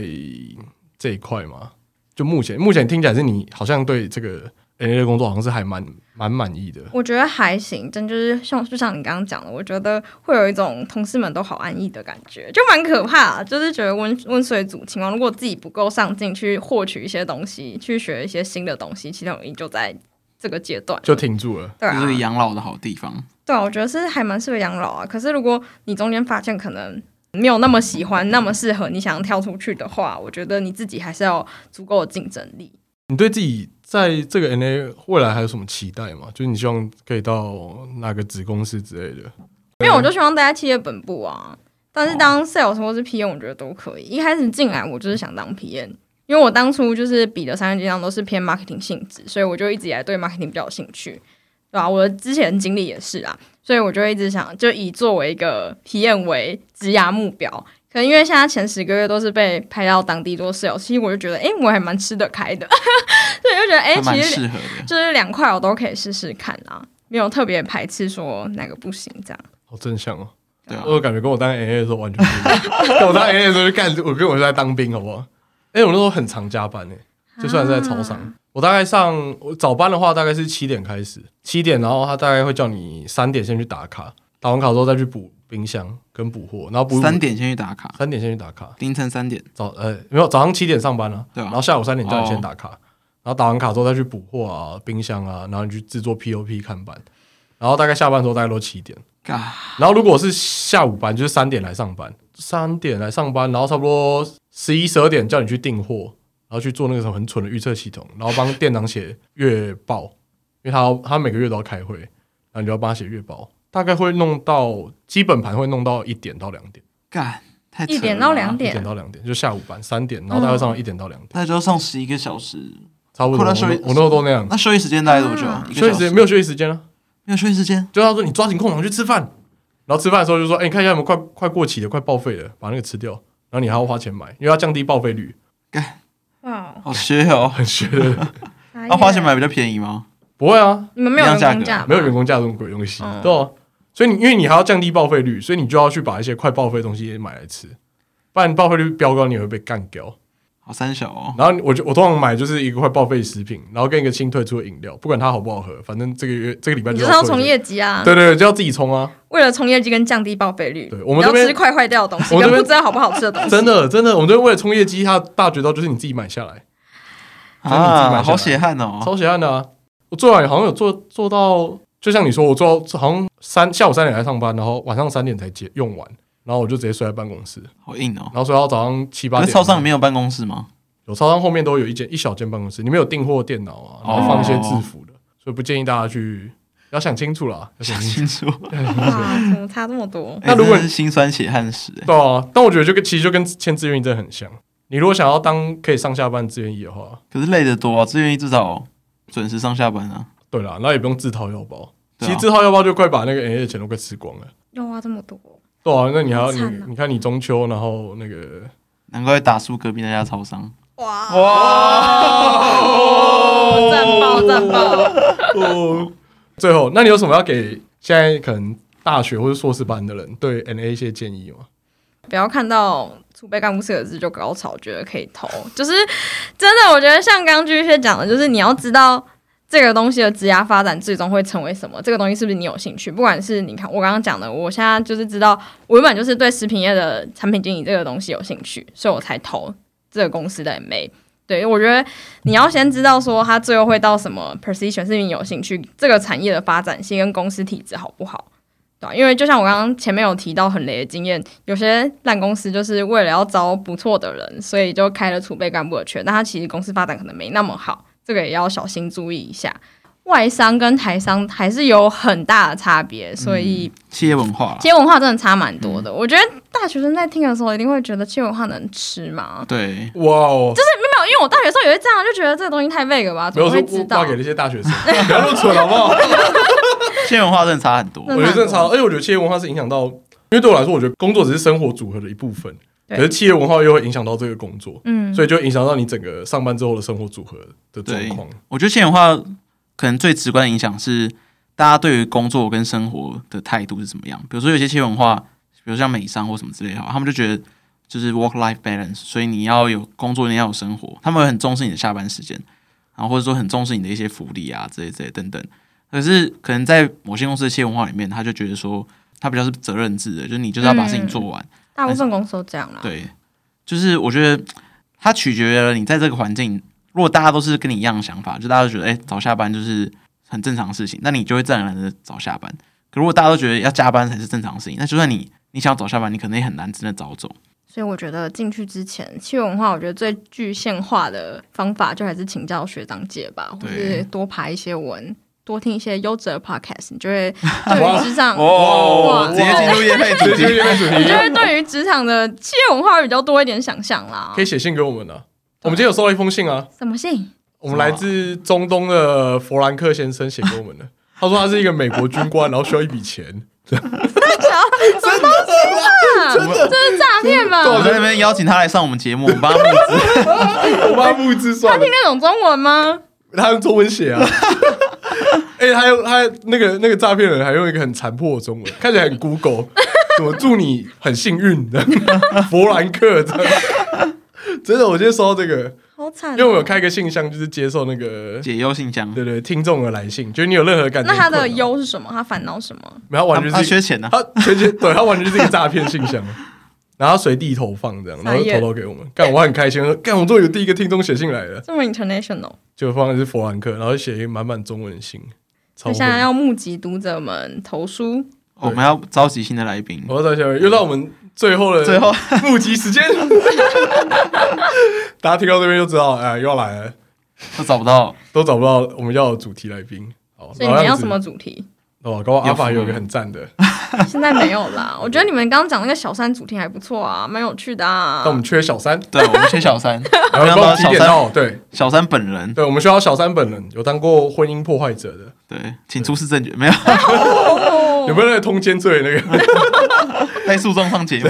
这一块吗？就目前，目前听起来是你好像对这个。NA 的工作好像是还蛮蛮满意的，我觉得还行，真就是像就像你刚刚讲的，我觉得会有一种同事们都好安逸的感觉，就蛮可怕，就是觉得温温水煮青蛙。如果自己不够上进，去获取一些东西，去学一些新的东西，其实很容易就在这个阶段就停住了，对啊，就是养老的好地方。对啊，我觉得是还蛮适合养老啊。可是如果你中间发现可能没有那么喜欢，那么适合你想要跳出去的话，我觉得你自己还是要足够的竞争力。你对自己在这个 NA 未来还有什么期待吗？就是你希望可以到哪个子公司之类的？因为我就希望大家企业本部啊。但是当 sales 或是 PM，我觉得都可以。一开始进来我就是想当 PM，因为我当初就是比的三个阶段都是偏 marketing 性质，所以我就一直以来对 marketing 比较有兴趣，对吧？我的之前经历也是啊，所以我就一直想就以作为一个 PM 为职涯目标。可能因为现在前十个月都是被派到当地做 sales，其实我就觉得，哎、欸，我还蛮吃得开的，<laughs> 所以就觉得，哎、欸，其实就是两块我都可以试试看啊，没有特别排斥说哪个不行这样。好正向哦，对啊，我感觉跟我当 A A 的时候完全不一样。<laughs> 我当 A A 的时候就干，我跟我是在当兵，好不好？哎、欸，我那时候很常加班诶、欸，就算是在超商，啊、我大概上我早班的话大概是七点开始，七点，然后他大概会叫你三点先去打卡，打完卡之后再去补。冰箱跟补货，然后补三点先去打卡，三点先去打卡，凌晨三点。早呃没有早上七点上班了，对啊，然后下午三点叫你先打卡，然后打完卡之后再去补货啊，冰箱啊，然后你去制作 POP 看板，然后大概下班的时候大概都七点，然后如果是下午班就是三点来上班，三点来上班，然后差不多十一十二点叫你去订货，然后去做那个什么很蠢的预测系统，然后帮店长写月报，因为他他每个月都要开会，然后你就要帮他写月报。大概会弄到基本盘会弄到一点到两点，干太扯了，一点到两点，一点到两点就下午班三点，然后大概上到一点到两点，大概就要上十一个小时，差不多。我那时候都那样。那休息时间大概多久啊？休息时间没有休息时间了，没有休息时间。就他说你抓紧空档去吃饭，然后吃饭的时候就说，哎，你看一下有没有快快过期的、快报废的，把那个吃掉。然后你还要花钱买，因为要降低报废率。哇，好削哦，<laughs> 很削的。<laughs> 那花钱买比较便宜吗？不会啊，你们没有员工价，没有员工价这种鬼东西，对啊。所以你因为你还要降低报废率，所以你就要去把一些快报废的东西也买来吃，不然报废率飙高，你也会被干掉。好三小哦。然后我就我通常买就是一个快报废食品，然后跟一个新推出的饮料，不管它好不好喝，反正这个月这个礼拜就是要冲业绩啊。对对对，就要自己冲啊。为了冲业绩跟降低报废率，对，我们这边要吃快坏掉的东西，我们不知道好不好吃的东西。真的真的，我们这边为了冲业绩，它大绝招就是你自己买下来。啊，好血汗哦，超血汗的啊！我做完好像有做做到。就像你说，我做到好像三下午三点来上班，然后晚上三点才结用完，然后我就直接睡在办公室，好硬哦。然后睡到早上七八点。超商没有办公室吗？有，超商后面都有一间一小间办公室，里面有订货电脑啊，然后放一些制服的，所以不建议大家去，要想清楚了，要 <laughs> 想清楚。<laughs> 哇，怎么差这么多？那如果是心酸血汗史，对啊。但我觉得就跟其实就跟签志愿役真的很像。你如果想要当可以上下班志愿役的话，可是累得多啊。志愿役至少准时上下班啊。对啦，那也不用自掏腰包。其实自掏腰包就快把那个 NA 的钱都快吃光了，要花这么多。对啊，那你还要你你看你中秋，然后那个难怪打输隔壁那家超商。哇哇！赞爆赞爆！最后，那你有什么要给现在可能大学或者硕士班的人对 NA 一些建议吗？不要看到储备干部四个字就高潮，觉得可以投，就是真的。我觉得像刚刚巨蟹讲的，就是你要知道。这个东西的职涯发展最终会成为什么？这个东西是不是你有兴趣？不管是你看我刚刚讲的，我现在就是知道，我原本就是对食品业的产品经理这个东西有兴趣，所以我才投这个公司的 MA。对，我觉得你要先知道说它最后会到什么 position，是你有兴趣，这个产业的发展性跟公司体制好不好？对，因为就像我刚刚前面有提到很雷的经验，有些烂公司就是为了要招不错的人，所以就开了储备干部的缺，但它其实公司发展可能没那么好。这个也要小心注意一下，外商跟台商还是有很大的差别，所以企业文化，企业文化真的差蛮多的。我觉得大学生在听的时候一定会觉得企业文化能吃吗？对，哇哦，就是没有，因为我大学时候也会这样，就觉得这个东西太 vague 了吧？怎么会知道？发给那些大学生，不要那么蠢好不好？<laughs> 企业文化真的差很多，我觉得真的差，而且我觉得企业文化是影响到，因为对我来说，我觉得工作只是生活组合的一部分。可是企业文化又会影响到这个工作，嗯，所以就影响到你整个上班之后的生活组合的状况。我觉得企业文化可能最直观的影响是大家对于工作跟生活的态度是怎么样。比如说有些企业文化，比如像美商或什么之类的，他们就觉得就是 work life balance，所以你要有工作，你要有生活，他们会很重视你的下班时间，然后或者说很重视你的一些福利啊，这些这些等等。可是可能在某些公司的企业文化里面，他就觉得说他比较是责任制的，就是你就是要把事情做完。大部分公司都这样啦。对，就是我觉得它取决于你在这个环境。如果大家都是跟你一样的想法，就大家都觉得哎、欸，早下班就是很正常的事情，那你就会自然而然的早下班。可如果大家都觉得要加班才是正常的事情，那就算你你想要早下班，你可能也很难真的早走。所以我觉得进去之前，企业文化我觉得最具现化的方法，就还是请教学长姐吧，或是多爬一些文。多听一些优质的 podcast，你就会 <laughs> 对于职场哇，直接进入业配主题，你就会对于职场的企业文化会比较多一点想象啦。可以写信给我们呢，我们今天有收到一封信啊。什么信？我们来自中东的弗兰克先生写给我们的。他说他是一个美国军官，然后需要一笔钱。什么东西啊？这是诈骗吧？我在那边邀请他来上我们节目，我们帮他募资，我帮他募资算。他听得懂中文吗？他用中文写啊。哎、欸，还有他那个那个诈骗人还用一个很残破的中文，看起来很 Google，<laughs> 怎么祝你很幸运的 <laughs> 弗兰克的，真的，我今天收到这个，好惨、喔，因为我有开个信箱，就是接受那个解忧信箱，对，对对，听众的来信，就是你有任何感觉，那他的忧是什么？他烦恼什么？没有，完全是缺钱啊，他缺钱，对他完全是一个诈骗信箱。然后随地投放这样，然后投投给我们，干我很开心，干我终于有第一个听众写信来了，这么 international，就放的是弗兰克，然后写一个满满中文的信。接下来要募集读者们投书，我们要召集新的来宾，我要召集又到我们最后的最后。募集时间，<laughs> 大家听到这边就知道，哎，又要来了，都找不到，都找不到我们要的主题来宾，好，所以你们要什么主题？哦，刚刚阿法有一个很赞的。<laughs> 现在没有啦。我觉得你们刚刚讲那个小三主题还不错啊，蛮有趣的啊。但我们缺小三，对，我们缺小三。<laughs> 然后帮我小三，对，小三本人，对，我们需要小三本人，有当过婚姻破坏者的，对，请出示证据。没有，<laughs> 有没有那个通奸罪那个？在诉状上节目。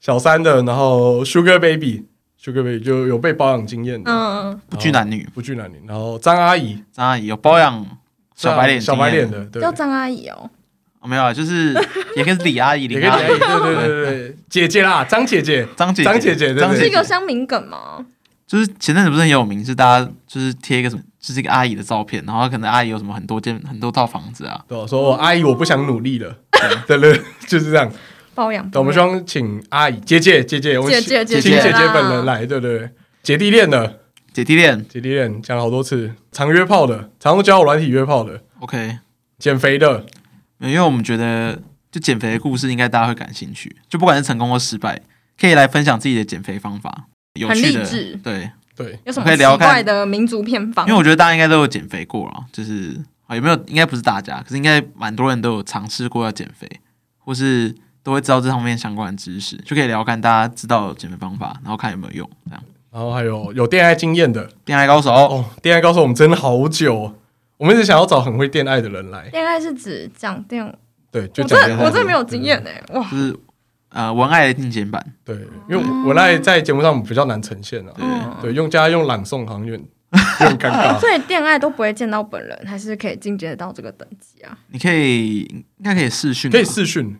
小三的，然后 Sugar Baby，Sugar Baby 就有被包养经验的，嗯，不拘男女，不拘男女。然后张阿姨，张阿姨有包养小白脸，小白脸的，叫张阿姨哦。没有啊，就是也可以是李阿姨，<laughs> 李阿姨，对对对对，姐姐啦，张姐姐，<laughs> 张姐张姐姐，这是一个乡民梗吗？就是前阵子不是很有名，是大家就是贴一个什么，就是一个阿姨的照片，然后可能阿姨有什么很多间很多套房子啊，对，说我阿姨我不想努力了，对对，就是这样。<laughs> 包养，我们希望请阿姨、姐姐、姐姐，我们请姐姐本人来，对对，姐弟恋的，姐弟恋，姐弟恋讲了好多次，常约炮的，常用交友软体约炮的，OK，减肥的。因为我们觉得，就减肥的故事应该大家会感兴趣，就不管是成功或失败，可以来分享自己的减肥方法，有趣的，对对，有什么奇怪的民族偏方？因为我觉得大家应该都有减肥过了，就是啊有没有？应该不是大家，可是应该蛮多人都有尝试过要减肥，或是都会知道这方面相关的知识，就可以聊看大家知道减肥方法，然后看有没有用这样。然后还有有恋爱经验的恋爱高手哦，恋爱高手我们真的好久。我们一直想要找很会恋爱的人来。恋爱是指讲电，对，就我这我这没有经验哎，哇，就是呃文爱的进阶版，对，因为文爱在节目上比较难呈现啊，对对，用加用朗诵好像有点有点尴尬。所以恋爱都不会见到本人，还是可以进阶到这个等级啊？你可以应该可以试训，可以视讯。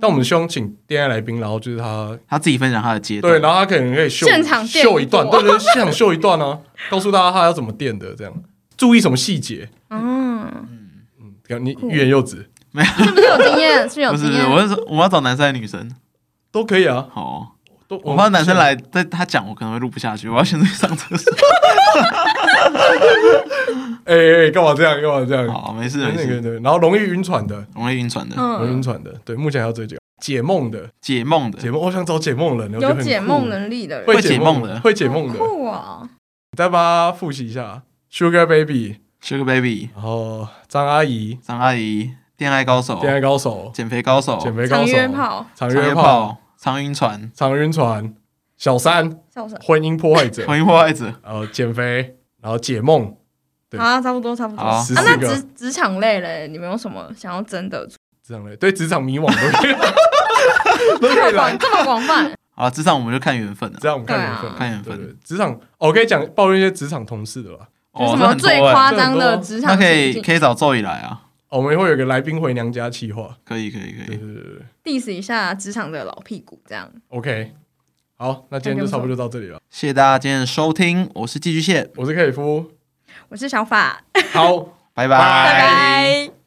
但我们希望请恋爱来宾，然后就是他他自己分享他的阶段，对，然后他可能可以秀现场秀一段，对对，现场秀一段呢，告诉大家他要怎么电的这样。注意什么细节？嗯嗯，你欲言又止，没有？是不是有经验？是有经验？我是说，我要找男生还是女生都可以啊。好，都我怕男生来，在他讲，我可能会录不下去。我要先去 <laughs> 上厕所。<laughs> 哎哎，干嘛这样？干嘛这样？好，没事没事。对，然后容易晕船的，容易晕船的，容易晕船的。对，目前还要追求解梦的，解梦的，解梦。我想找解梦人，有解梦能力的人，会解梦的，会解梦的。酷啊！再帮他复习一下。Sugar Baby，Sugar Baby，然后张阿姨，张阿姨，恋爱高手，恋爱高手，减肥高手，减肥高手，常约炮，常约炮，长晕船，常晕船，小三，小三，婚姻破坏者，婚姻破坏者，然后减肥，然后解梦，啊，差不多，差不多。啊，那职职场类嘞，你们有什么想要争的？职场类，对职场迷惘。都可以，这么广，这么广泛。啊，职场我们就看缘分了，职场我们看缘分，看缘分。职场，我可以讲抱怨一些职场同事的吧。有什么最夸张的职场？那可以可以找周宇来啊。我们会有个来宾回娘家企划，可以可以可以。对对对，diss 一下职场的老屁股，这样。OK，好，那今天就差不多就到这里了。谢谢大家今天的收听，我是寄居蟹，我是克里夫，我是小法。好，拜 <laughs> 拜拜拜。